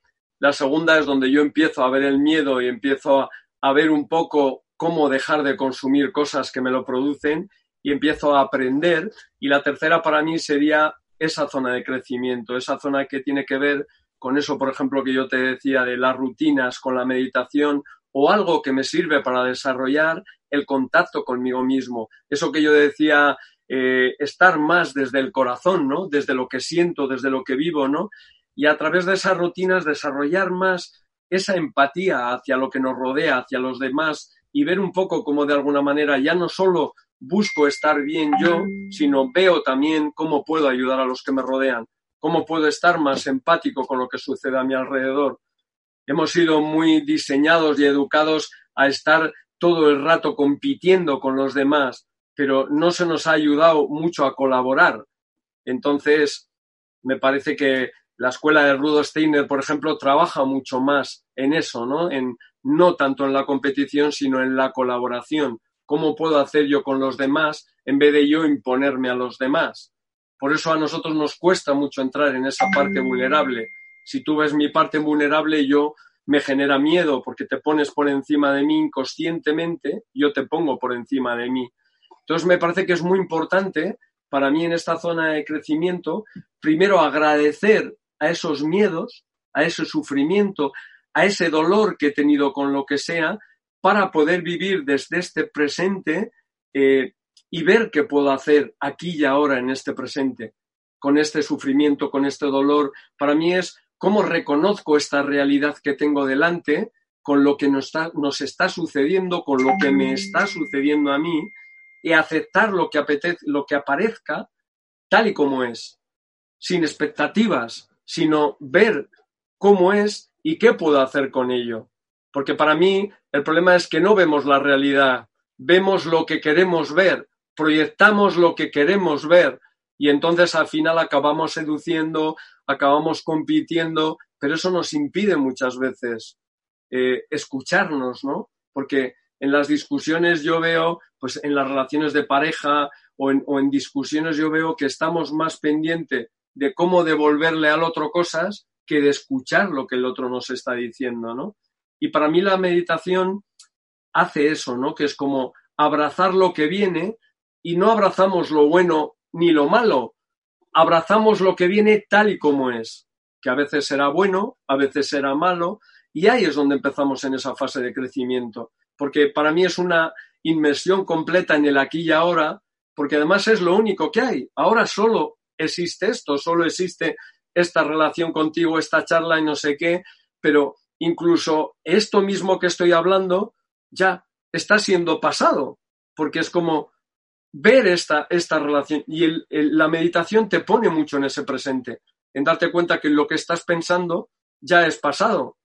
[SPEAKER 3] la segunda es donde yo empiezo a ver el miedo y empiezo a, ver un poco cómo dejar de consumir cosas que me lo producen y empiezo a aprender. Y la tercera para mí sería esa zona de crecimiento, esa zona que tiene que ver con eso, por ejemplo, que yo te decía de las rutinas, con la meditación o algo que me sirve para desarrollar el contacto conmigo mismo. Eso que yo decía, eh, estar más desde el corazón, ¿no? Desde lo que siento, desde lo que vivo, ¿no? Y a través de esas rutinas desarrollar más esa empatía hacia lo que nos rodea, hacia los demás y ver un poco cómo de alguna manera ya no solo busco estar bien yo, sino veo también cómo puedo ayudar a los que me rodean, cómo puedo estar más empático con lo que sucede a mi alrededor. Hemos sido muy diseñados y educados a estar todo el rato compitiendo con los demás, pero no se nos ha ayudado mucho a colaborar. Entonces, me parece que la escuela de Rudo Steiner, por ejemplo, trabaja mucho más en eso, ¿no? En, no tanto en la competición, sino en la colaboración. ¿Cómo puedo hacer yo con los demás en vez de yo imponerme a los demás? Por eso a nosotros nos cuesta mucho entrar en esa parte vulnerable. Si tú ves mi parte vulnerable, yo me genera miedo porque te pones por encima de mí inconscientemente, yo te pongo por encima de mí. Entonces me parece que es muy importante para mí en esta zona de crecimiento, primero agradecer a esos miedos, a ese sufrimiento, a ese dolor que he tenido con lo que sea, para poder vivir desde este presente eh, y ver qué puedo hacer aquí y ahora en este presente, con este sufrimiento, con este dolor. Para mí es cómo reconozco esta realidad que tengo delante con lo que nos está, nos está sucediendo, con lo que me está sucediendo a mí, y aceptar lo que, apetece, lo que aparezca tal y como es, sin expectativas, sino ver cómo es y qué puedo hacer con ello. Porque para mí el problema es que no vemos la realidad, vemos lo que queremos ver, proyectamos lo que queremos ver y entonces al final acabamos seduciendo, acabamos compitiendo, pero eso nos impide muchas veces eh, escucharnos, ¿no? Porque en las discusiones yo veo, pues en las relaciones de pareja o en, o en discusiones yo veo que estamos más pendiente de cómo devolverle al otro cosas que de escuchar lo que el otro nos está diciendo, ¿no? Y para mí la meditación hace eso, ¿no? Que es como abrazar lo que viene y no abrazamos lo bueno ni lo malo, abrazamos lo que viene tal y como es, que a veces será bueno, a veces será malo, y ahí es donde empezamos en esa fase de crecimiento, porque para mí es una inmersión completa en el aquí y ahora, porque además es lo único que hay. Ahora solo existe esto, solo existe esta relación contigo, esta charla y no sé qué, pero incluso esto mismo que estoy hablando ya está siendo pasado, porque es como ver esta, esta relación y la meditación te pone mucho en ese presente, en darte cuenta que lo que estás pensando ya es pasado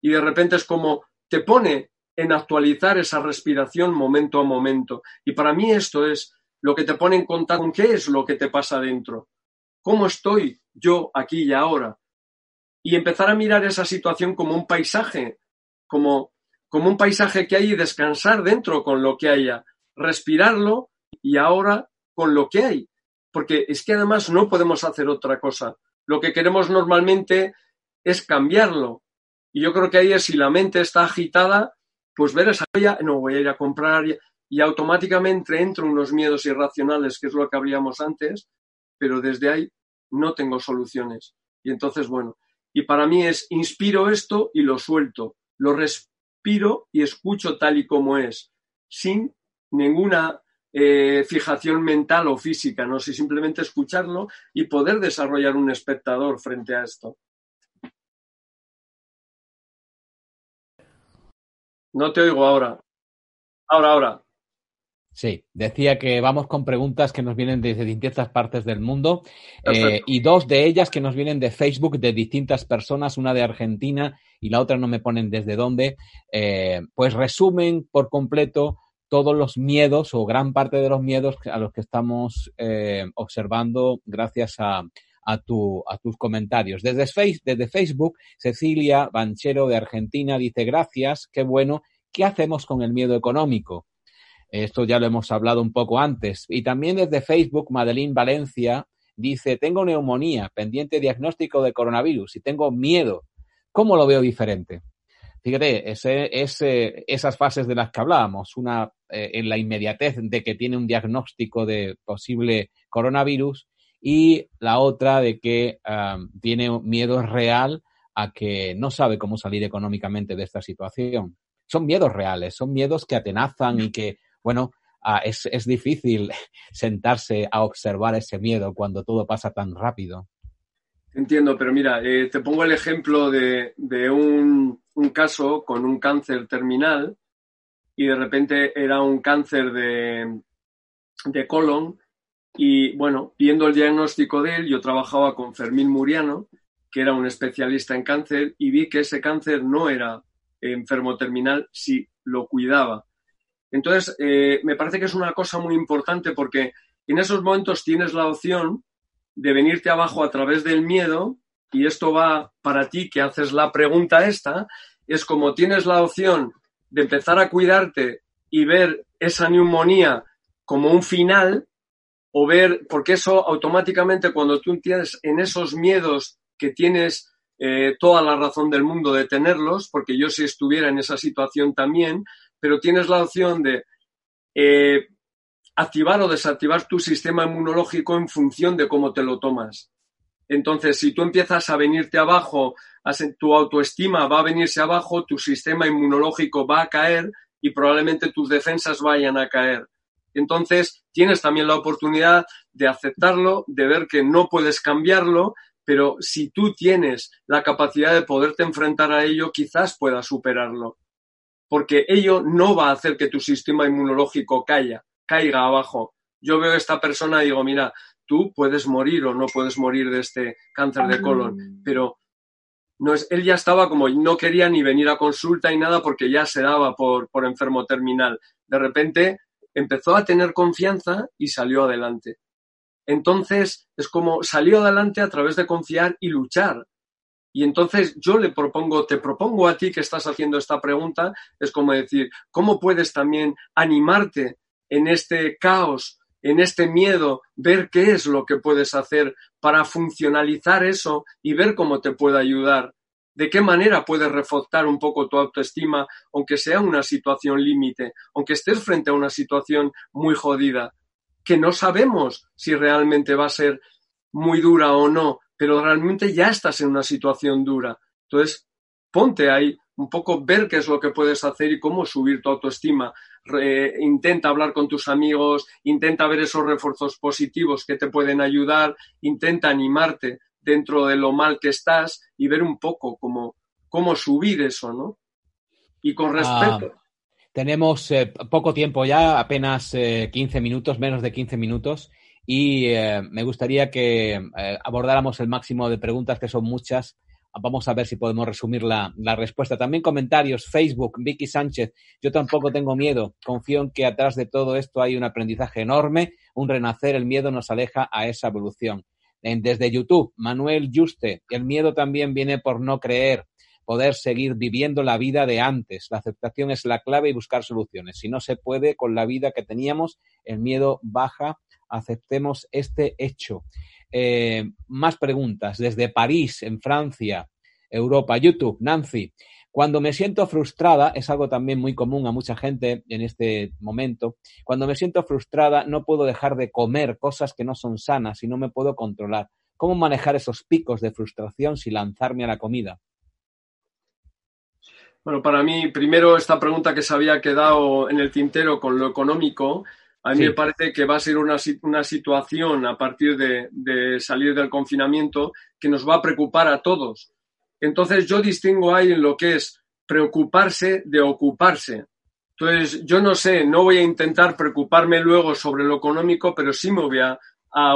[SPEAKER 3] y de repente es como te pone en actualizar esa respiración momento a momento. Y para mí esto es lo que te pone en contacto con qué es lo que te pasa dentro. ¿Cómo estoy yo aquí y ahora? Y empezar a mirar esa situación como un paisaje, como, como un paisaje que hay y descansar dentro con lo que haya, respirarlo y ahora con lo que hay. Porque es que además no podemos hacer otra cosa. Lo que queremos normalmente es cambiarlo. Y yo creo que ahí es si la mente está agitada, pues ver esa no voy a ir a comprar y automáticamente entro unos miedos irracionales, que es lo que habríamos antes, pero desde ahí no tengo soluciones. Y entonces, bueno, y para mí es inspiro esto y lo suelto, lo respiro y escucho tal y como es, sin ninguna eh, fijación mental o física, no sé, simplemente escucharlo y poder desarrollar un espectador frente a esto. No te oigo ahora. Ahora, ahora.
[SPEAKER 2] Sí, decía que vamos con preguntas que nos vienen desde distintas partes del mundo eh, y dos de ellas que nos vienen de Facebook de distintas personas, una de Argentina y la otra no me ponen desde dónde, eh, pues resumen por completo todos los miedos o gran parte de los miedos a los que estamos eh, observando gracias a, a, tu, a tus comentarios. Desde, face, desde Facebook, Cecilia Banchero de Argentina dice, gracias, qué bueno, ¿qué hacemos con el miedo económico? Esto ya lo hemos hablado un poco antes. Y también desde Facebook, Madeline Valencia dice, tengo neumonía, pendiente diagnóstico de coronavirus y tengo miedo. ¿Cómo lo veo diferente? Fíjate, ese, ese, esas fases de las que hablábamos, una eh, en la inmediatez de que tiene un diagnóstico de posible coronavirus y la otra de que tiene miedo real a que no sabe cómo salir económicamente de esta situación. son miedos reales, son miedos que atenazan y que, bueno, ah, es, difícil *laughs* sentarse a observar ese miedo cuando todo pasa tan rápido.
[SPEAKER 3] Entiendo, pero mira, eh, te pongo el ejemplo de, un, caso con un cáncer terminal y de repente era un cáncer de, de colon y bueno, viendo el diagnóstico de él, yo trabajaba con Fermín Muriano, que era un especialista en cáncer, y vi que ese cáncer no era enfermo terminal si lo cuidaba. Entonces, eh, me parece que es una cosa muy importante porque en esos momentos tienes la opción de venirte abajo a través del miedo, y esto va para ti que haces la pregunta esta, es como tienes la opción de empezar a cuidarte y ver esa neumonía como un final, o ver, porque eso automáticamente cuando tú tienes en esos miedos que tienes eh, toda la razón del mundo de tenerlos, porque yo si estuviera en esa situación también, pero tienes la opción de eh, activar o desactivar tu sistema inmunológico en función de cómo te lo tomas. Entonces, si tú empiezas a venirte abajo, tu autoestima va a venirse abajo, tu sistema inmunológico va a caer y probablemente tus defensas vayan a caer. Entonces, tienes también la oportunidad de aceptarlo, de ver que no puedes cambiarlo, pero si tú tienes la capacidad de poderte enfrentar a ello, quizás puedas superarlo. Porque ello no va a hacer que tu sistema inmunológico caiga, caiga abajo. Yo veo a esta persona y digo, mira, tú puedes morir o no puedes morir de este cáncer de colon, pero no es, él ya estaba como, no quería ni venir a consulta y nada porque ya se daba por, por enfermo terminal. De repente empezó a tener confianza y salió adelante. Entonces es como salió adelante a través de confiar y luchar. Y entonces yo le propongo, te propongo a ti que estás haciendo esta pregunta, es como decir, ¿cómo puedes también animarte en este caos, en este miedo, ver qué es lo que puedes hacer para funcionalizar eso y ver cómo te puede ayudar? de qué manera puedes reforzar un poco tu autoestima, aunque sea una situación límite, aunque estés frente a una situación muy jodida, que no sabemos si realmente va a ser muy dura o no, pero realmente ya estás en una situación dura. Entonces, ponte ahí un poco ver qué es lo que puedes hacer y cómo subir tu autoestima. intenta hablar con tus amigos, intenta ver esos refuerzos positivos que te pueden ayudar, intenta animarte dentro de lo mal que estás y ver un poco cómo, cómo subir eso, ¿no? Y con ah, respeto.
[SPEAKER 2] tenemos eh, poco tiempo ya, apenas 15 eh, minutos, menos de 15 minutos, y eh, me gustaría que abordáramos el máximo de preguntas, que son muchas. Vamos a ver si podemos resumir la, la, respuesta. También comentarios, Facebook, Vicky Sánchez. Yo tampoco tengo miedo. Confío en que atrás de todo esto hay un aprendizaje enorme, un renacer. El miedo nos aleja a esa evolución desde YouTube, Manuel Juste, el miedo también viene por no creer, poder seguir viviendo la vida de antes. La aceptación es la clave y buscar soluciones. Si no se puede con la vida que teníamos, el miedo baja. Aceptemos este hecho. Eh, más preguntas. Desde París, en Francia, Europa, YouTube, Nancy. Cuando me siento frustrada, es algo también muy común a mucha gente en este momento, cuando me siento frustrada no puedo dejar de comer cosas que no son sanas y no me puedo controlar. ¿Cómo manejar esos picos de frustración sin lanzarme a la comida?
[SPEAKER 3] Bueno, para mí, primero esta pregunta que se había quedado en el tintero con lo económico, a mí me parece que va a ser una, situación a partir de salir del confinamiento que nos va a preocupar a todos entonces yo distingo ahí en lo que es preocuparse de ocuparse. Entonces yo no sé, no voy a intentar preocuparme luego sobre lo económico, pero sí me voy a,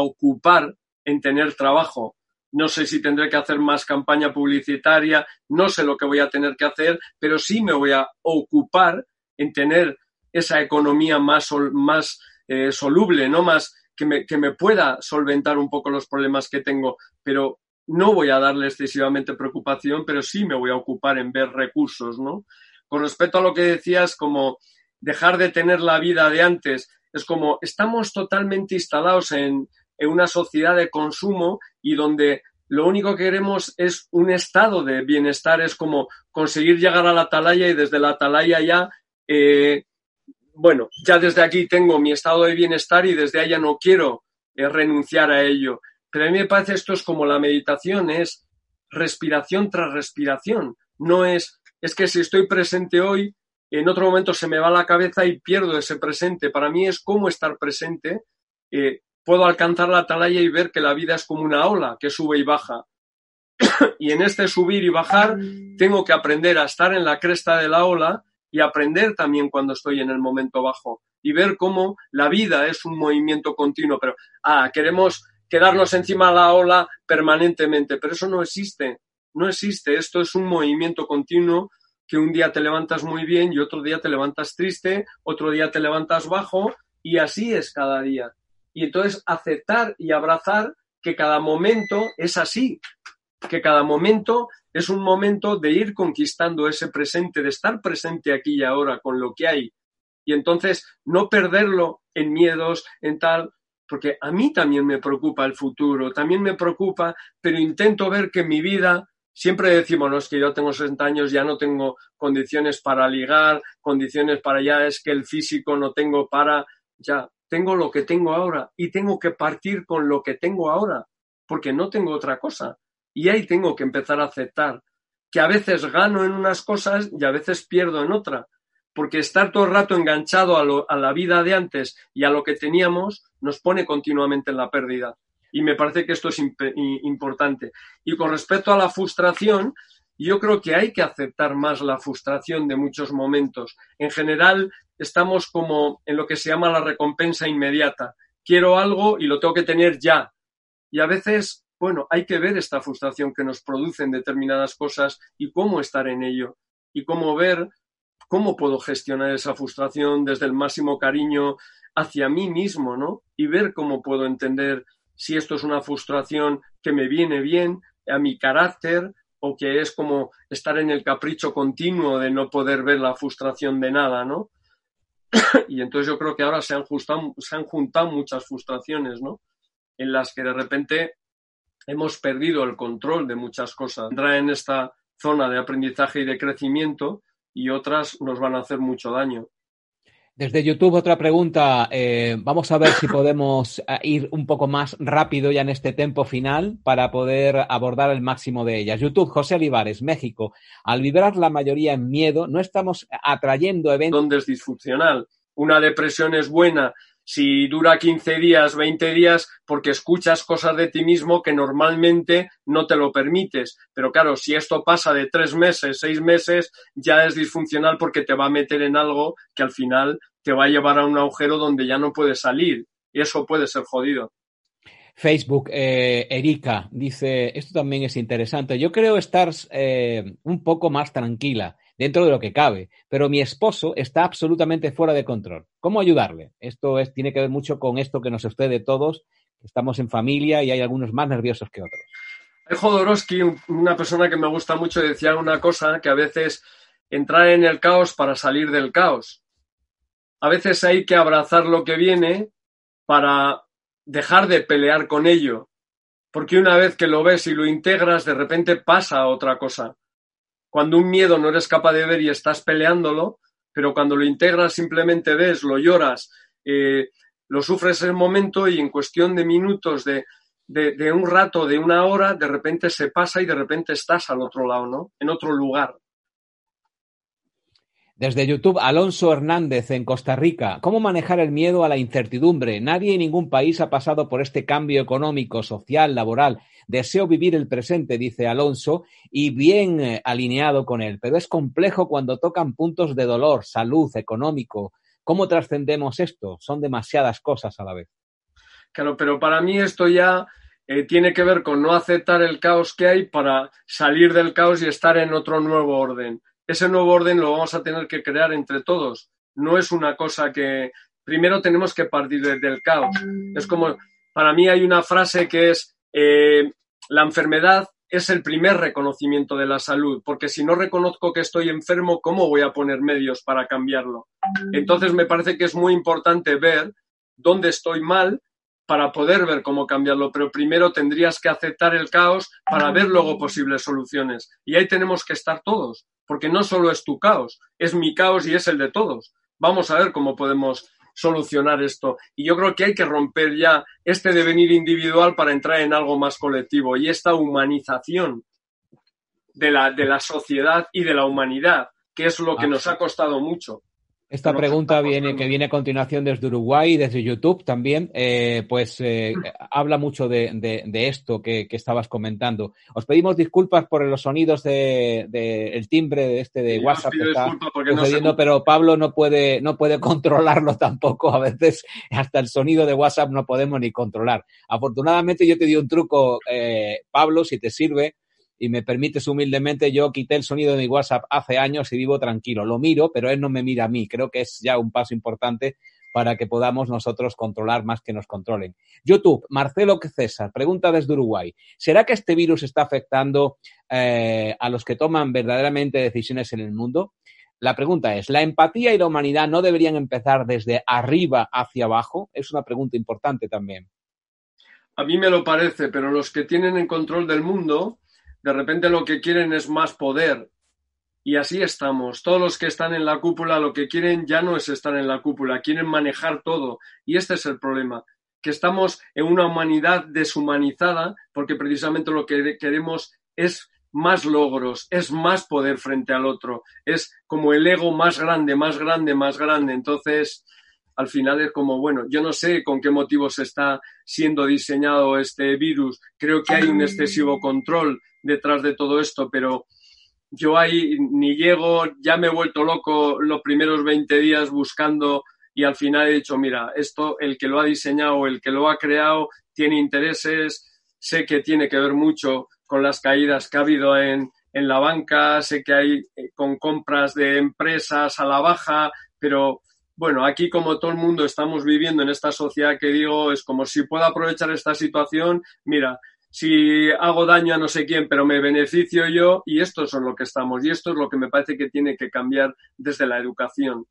[SPEAKER 3] ocupar en tener trabajo. No sé si tendré que hacer más campaña publicitaria, no sé lo que voy a tener que hacer, pero sí me voy a ocupar en tener esa economía más, más eh, soluble, no más que me, que me pueda solventar un poco los problemas que tengo, pero no voy a darle excesivamente preocupación, pero sí me voy a ocupar en ver recursos, ¿no? Con respecto a lo que decías, como dejar de tener la vida de antes, es como estamos totalmente instalados en, una sociedad de consumo y donde lo único que queremos es un estado de bienestar, es como conseguir llegar a la atalaya y desde la atalaya ya, eh, bueno, ya desde aquí tengo mi estado de bienestar y desde allá no quiero eh, renunciar a ello. Pero a mí me parece esto es como la meditación, es respiración tras respiración. No es, es que si estoy presente hoy, en otro momento se me va la cabeza y pierdo ese presente. Para mí es cómo estar presente. Eh, puedo alcanzar la atalaya y ver que la vida es como una ola que sube y baja. *coughs* y en este subir y bajar tengo que aprender a estar en la cresta de la ola y aprender también cuando estoy en el momento bajo y ver cómo la vida es un movimiento continuo. Pero, ah, queremos quedarnos encima de la ola permanentemente, pero eso no existe. No existe. Esto es un movimiento continuo que un día te levantas muy bien y otro día te levantas triste, otro día te levantas bajo y así es cada día. Y entonces aceptar y abrazar que cada momento es así, que cada momento es un momento de ir conquistando ese presente, de estar presente aquí y ahora con lo que hay. Y entonces no perderlo en miedos, en tal, porque a mí también me preocupa el futuro, también me preocupa, pero intento ver que mi vida, siempre decimos, no es que yo tengo 60 años, ya no tengo condiciones para ligar, condiciones para ya es que el físico no tengo para, ya, tengo lo que tengo ahora y tengo que partir con lo que tengo ahora, porque no tengo otra cosa. Y ahí tengo que empezar a aceptar que a veces gano en unas cosas y a veces pierdo en otra. Porque estar todo el rato enganchado a, la vida de antes y a lo que teníamos nos pone continuamente en la pérdida. Y me parece que esto es importante. Y con respecto a la frustración, yo creo que hay que aceptar más la frustración de muchos momentos. En general, estamos como en lo que se llama la recompensa inmediata. Quiero algo y lo tengo que tener ya. Y a veces bueno, hay que ver esta frustración que nos producen determinadas cosas y cómo estar en ello y cómo ver cómo puedo gestionar esa frustración desde el máximo cariño hacia mí mismo, ¿no? Y ver cómo puedo entender si esto es una frustración que me viene bien a mi carácter o que es como estar en el capricho continuo de no poder ver la frustración de nada, ¿no? *clears throat* y entonces yo creo que ahora se han, juntado muchas frustraciones, ¿no? En las que de repente hemos perdido el control de muchas cosas. Entrar en esta zona de aprendizaje y de crecimiento y otras nos van a hacer mucho daño.
[SPEAKER 2] Desde YouTube otra pregunta. Eh, vamos a ver si *coughs* podemos eh, ir un poco más rápido ya en este tiempo final para poder abordar el máximo de ellas. YouTube, José Olivares, México. Al vibrar la mayoría en miedo, no estamos atrayendo eventos.
[SPEAKER 3] Donde es disfuncional. Una depresión es buena si dura 15 días, 20 días, porque escuchas cosas de ti mismo que normalmente no te lo permites. Pero claro, si esto pasa de tres meses, seis meses, ya es disfuncional porque te va a meter en algo que al final te va a llevar a un agujero donde ya no puedes salir. Eso puede ser jodido.
[SPEAKER 2] Facebook, eh, Erika, dice, esto también es interesante. Yo creo estar eh, un poco más tranquila dentro de lo que cabe, pero mi esposo está absolutamente fuera de control. ¿Cómo ayudarle? Esto es, tiene que ver mucho con esto que nos sucede todos, estamos en familia y hay algunos más nerviosos que otros.
[SPEAKER 3] Jodorowsky, una persona que me gusta mucho, decía una cosa que a veces entrar en el caos para salir del caos. A veces hay que abrazar lo que viene para dejar de pelear con ello, porque una vez que lo ves y lo integras, de repente pasa otra cosa cuando un miedo no eres capaz de ver y estás peleándolo, pero cuando lo integras simplemente ves, lo lloras, eh, lo sufres el momento y en cuestión de minutos, de, de, un rato, de una hora, de repente se pasa y de repente estás al otro lado, ¿no? En otro lugar.
[SPEAKER 2] Desde YouTube, Alonso Hernández en Costa Rica. ¿Cómo manejar el miedo a la incertidumbre? Nadie en ningún país ha pasado por este cambio económico, social, laboral. Deseo vivir el presente, dice Alonso, y bien eh, alineado con él. Pero es complejo cuando tocan puntos de dolor, salud, económico. ¿Cómo trascendemos esto? Son demasiadas cosas a la vez.
[SPEAKER 3] Claro, pero para mí esto ya eh, tiene que ver con no aceptar el caos que hay para salir del caos y estar en otro nuevo orden ese nuevo orden lo vamos a tener que crear entre todos. No es una cosa que primero tenemos que partir del caos. Es como, para mí hay una frase que es, eh, la enfermedad es el primer reconocimiento de la salud, porque si no reconozco que estoy enfermo, ¿cómo voy a poner medios para cambiarlo? Entonces me parece que es muy importante ver dónde estoy mal para poder ver cómo cambiarlo, pero primero tendrías que aceptar el caos para ver luego posibles soluciones. Y ahí tenemos que estar todos, porque no solo es tu caos, es mi caos y es el de todos. Vamos a ver cómo podemos solucionar esto. Y yo creo que hay que romper ya este devenir individual para entrar en algo más colectivo y esta humanización de la, de la sociedad y de la humanidad. que es lo que nos ha costado mucho.
[SPEAKER 2] Esta pregunta viene, que viene a continuación desde Uruguay, desde YouTube también, eh, pues eh, habla mucho de, esto que, estabas comentando. Os pedimos disculpas por los sonidos del de, el timbre de este de WhatsApp que está sucediendo, pero Pablo no puede, no puede *laughs* controlarlo tampoco. A veces hasta el sonido de WhatsApp no podemos ni controlar. Afortunadamente yo te di un truco, eh, Pablo, si te sirve y me permites humildemente, yo quité el sonido de mi WhatsApp hace años y vivo tranquilo. Lo miro, pero él no me mira a mí. Creo que es ya un paso importante para que podamos nosotros controlar más que nos controlen. YouTube, Marcelo César, pregunta desde Uruguay. ¿Será que este virus está afectando eh, a los que toman verdaderamente decisiones en el mundo? La pregunta es, ¿la empatía y la humanidad no deberían empezar desde arriba hacia abajo? Es una pregunta importante también.
[SPEAKER 3] A mí me lo parece, pero los que tienen el control del mundo de repente lo que quieren es más poder. Y así estamos. Todos los que están en la cúpula lo que quieren ya no es estar en la cúpula, quieren manejar todo. Y este es el problema, que estamos en una humanidad deshumanizada porque precisamente lo que queremos es más logros, es más poder frente al otro, es como el ego más grande, más grande, más grande. Entonces, al final es como, bueno, yo no sé con qué motivos está siendo diseñado este virus, creo que hay un excesivo control detrás de todo esto, pero yo ahí ni llego, ya me he vuelto loco los primeros 20 días buscando y al final he dicho, mira, esto el que lo ha diseñado, el que lo ha creado, tiene intereses, sé que tiene que ver mucho con las caídas que ha habido en, en la banca, sé que hay eh, con compras de empresas a la baja, pero bueno, aquí como todo el mundo estamos viviendo en esta sociedad que digo, es como si puedo aprovechar esta situación, mira, si hago daño a no sé quién, pero me beneficio yo, y esto es lo que estamos, y esto es lo que me parece que tiene que cambiar desde la educación.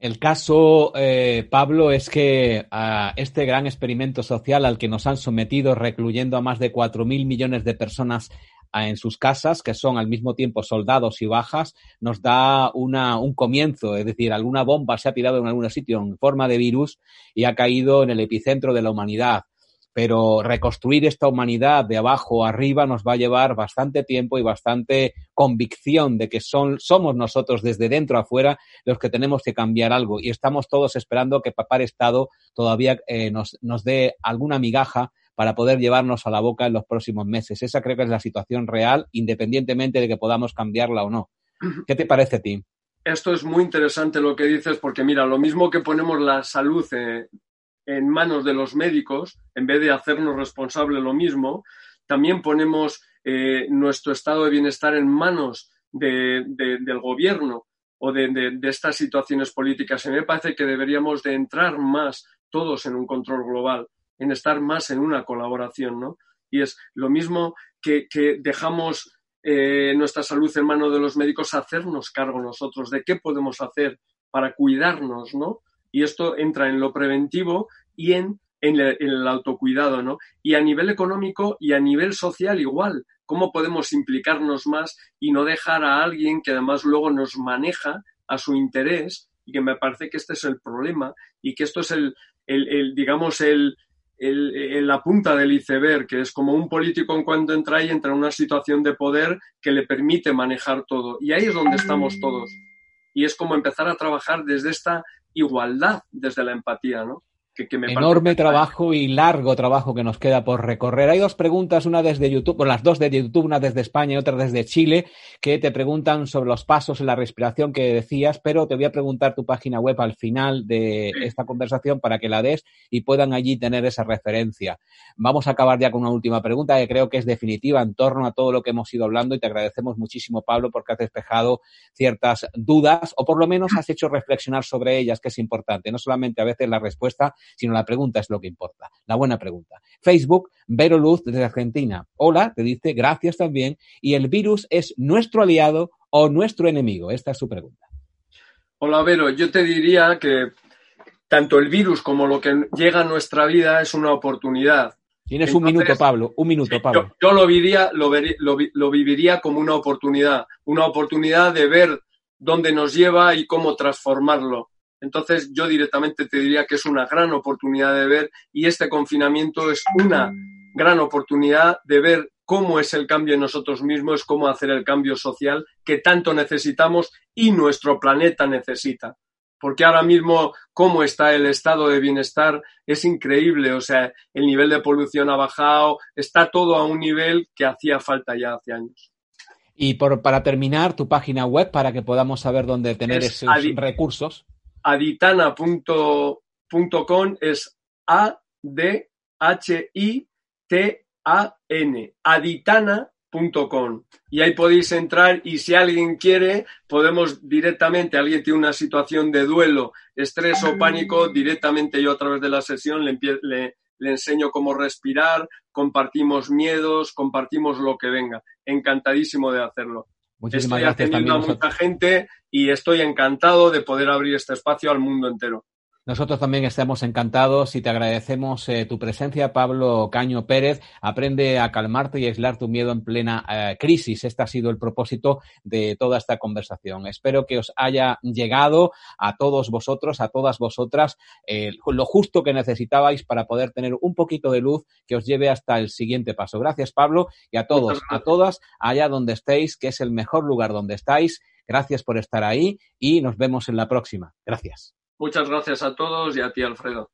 [SPEAKER 2] El caso, eh, Pablo, es que este gran experimento social al que nos han sometido recluyendo a más de 4.000 millones de personas en sus casas, que son al mismo tiempo soldados y bajas, nos da una, un comienzo, es decir, alguna bomba se ha tirado en algún sitio en forma de virus y ha caído en el epicentro de la humanidad pero reconstruir esta humanidad de abajo arriba nos va a llevar bastante tiempo y bastante convicción de que son, somos nosotros desde dentro afuera los que tenemos que cambiar algo y estamos todos esperando que Papá Estado todavía eh, nos, nos dé alguna migaja para poder llevarnos a la boca en los próximos meses. Esa creo que es la situación real, independientemente de que podamos cambiarla o no. ¿Qué te parece a ti?
[SPEAKER 3] Esto es muy interesante lo que dices, porque mira, lo mismo que ponemos la salud eh, en manos de los médicos, en vez de hacernos responsable lo mismo, también ponemos eh, nuestro estado de bienestar en manos del gobierno o de, estas situaciones políticas. Y me parece que deberíamos de entrar más todos en un control global, en estar más en una colaboración, ¿no? Y es lo mismo que, dejamos eh, nuestra salud en manos de los médicos, hacernos cargo nosotros de qué podemos hacer para cuidarnos, ¿no? Y esto entra en lo preventivo y en, el, autocuidado, ¿no? Y a nivel económico y a nivel social igual, cómo podemos implicarnos más y no dejar a alguien que además luego nos maneja a su interés y que me parece que este es el problema y que esto es el, el, digamos, el, la punta del iceberg, que es como un político en cuanto entra y entra en una situación de poder que le permite manejar todo. Y ahí es donde estamos todos. Y es como empezar a trabajar desde esta igualdad desde la empatía, ¿no?
[SPEAKER 2] Enorme trabajo y largo trabajo que nos queda por recorrer. Hay dos preguntas, una desde YouTube, bueno, las dos de YouTube, una desde España y otra desde Chile, que te preguntan sobre los pasos en la respiración que decías, pero te voy a preguntar tu página web al final de esta conversación para que la des y puedan allí tener esa referencia. Vamos a acabar ya con una última pregunta que creo que es definitiva en torno a todo lo que hemos ido hablando y te agradecemos muchísimo, Pablo, porque has despejado ciertas dudas o por lo menos has hecho reflexionar sobre ellas, que es importante. No solamente a veces la respuesta, sino la pregunta es lo que importa. La buena pregunta. Facebook, Vero Luz desde Argentina. Hola, te dice, gracias también. ¿Y el virus es nuestro aliado o nuestro enemigo? Esta es su pregunta.
[SPEAKER 3] Hola, Vero. Yo te diría que tanto el virus como lo que llega a nuestra vida es una oportunidad.
[SPEAKER 2] Tienes un minuto, Pablo. Un minuto, Pablo.
[SPEAKER 3] Yo, lo, viviría, lo, lo, viviría como una oportunidad. Una oportunidad de ver dónde nos lleva y cómo transformarlo. Entonces yo directamente te diría que es una gran oportunidad de ver y este confinamiento es una gran oportunidad de ver cómo es el cambio en nosotros mismos, cómo hacer el cambio social que tanto necesitamos y nuestro planeta necesita. Porque ahora mismo, cómo está el estado de bienestar, es increíble. O sea, el nivel de polución ha bajado, está todo a un nivel que hacía falta ya hace años.
[SPEAKER 2] Y por, para terminar, tu página web para que podamos saber dónde tener esos recursos.
[SPEAKER 3] Aditana.com es A-D-H-I-T-A-N. Aditana.com. Y ahí podéis entrar y si alguien quiere, podemos directamente, alguien tiene una situación de duelo, estrés o pánico, directamente yo a través de la sesión le le enseño cómo respirar, compartimos miedos, compartimos lo que venga. Encantadísimo de hacerlo.
[SPEAKER 2] Muchísimas
[SPEAKER 3] estoy
[SPEAKER 2] gracias
[SPEAKER 3] atendiendo a mucha gente y estoy encantado de poder abrir este espacio al mundo entero.
[SPEAKER 2] Nosotros también estamos encantados y te agradecemos eh, tu presencia, Pablo Caño Pérez. Aprende a calmarte y aislar tu miedo en plena eh, crisis. Este ha sido el propósito de toda esta conversación. Espero que os haya llegado a todos vosotros, a todas vosotras, eh, lo justo que necesitabais para poder tener un poquito de luz que os lleve hasta el siguiente paso. Gracias, Pablo, y a todos, a todas, allá donde estéis, que es el mejor lugar donde estáis. Gracias por estar ahí y nos vemos en la próxima. Gracias.
[SPEAKER 3] Muchas gracias a todos y a ti, Alfredo.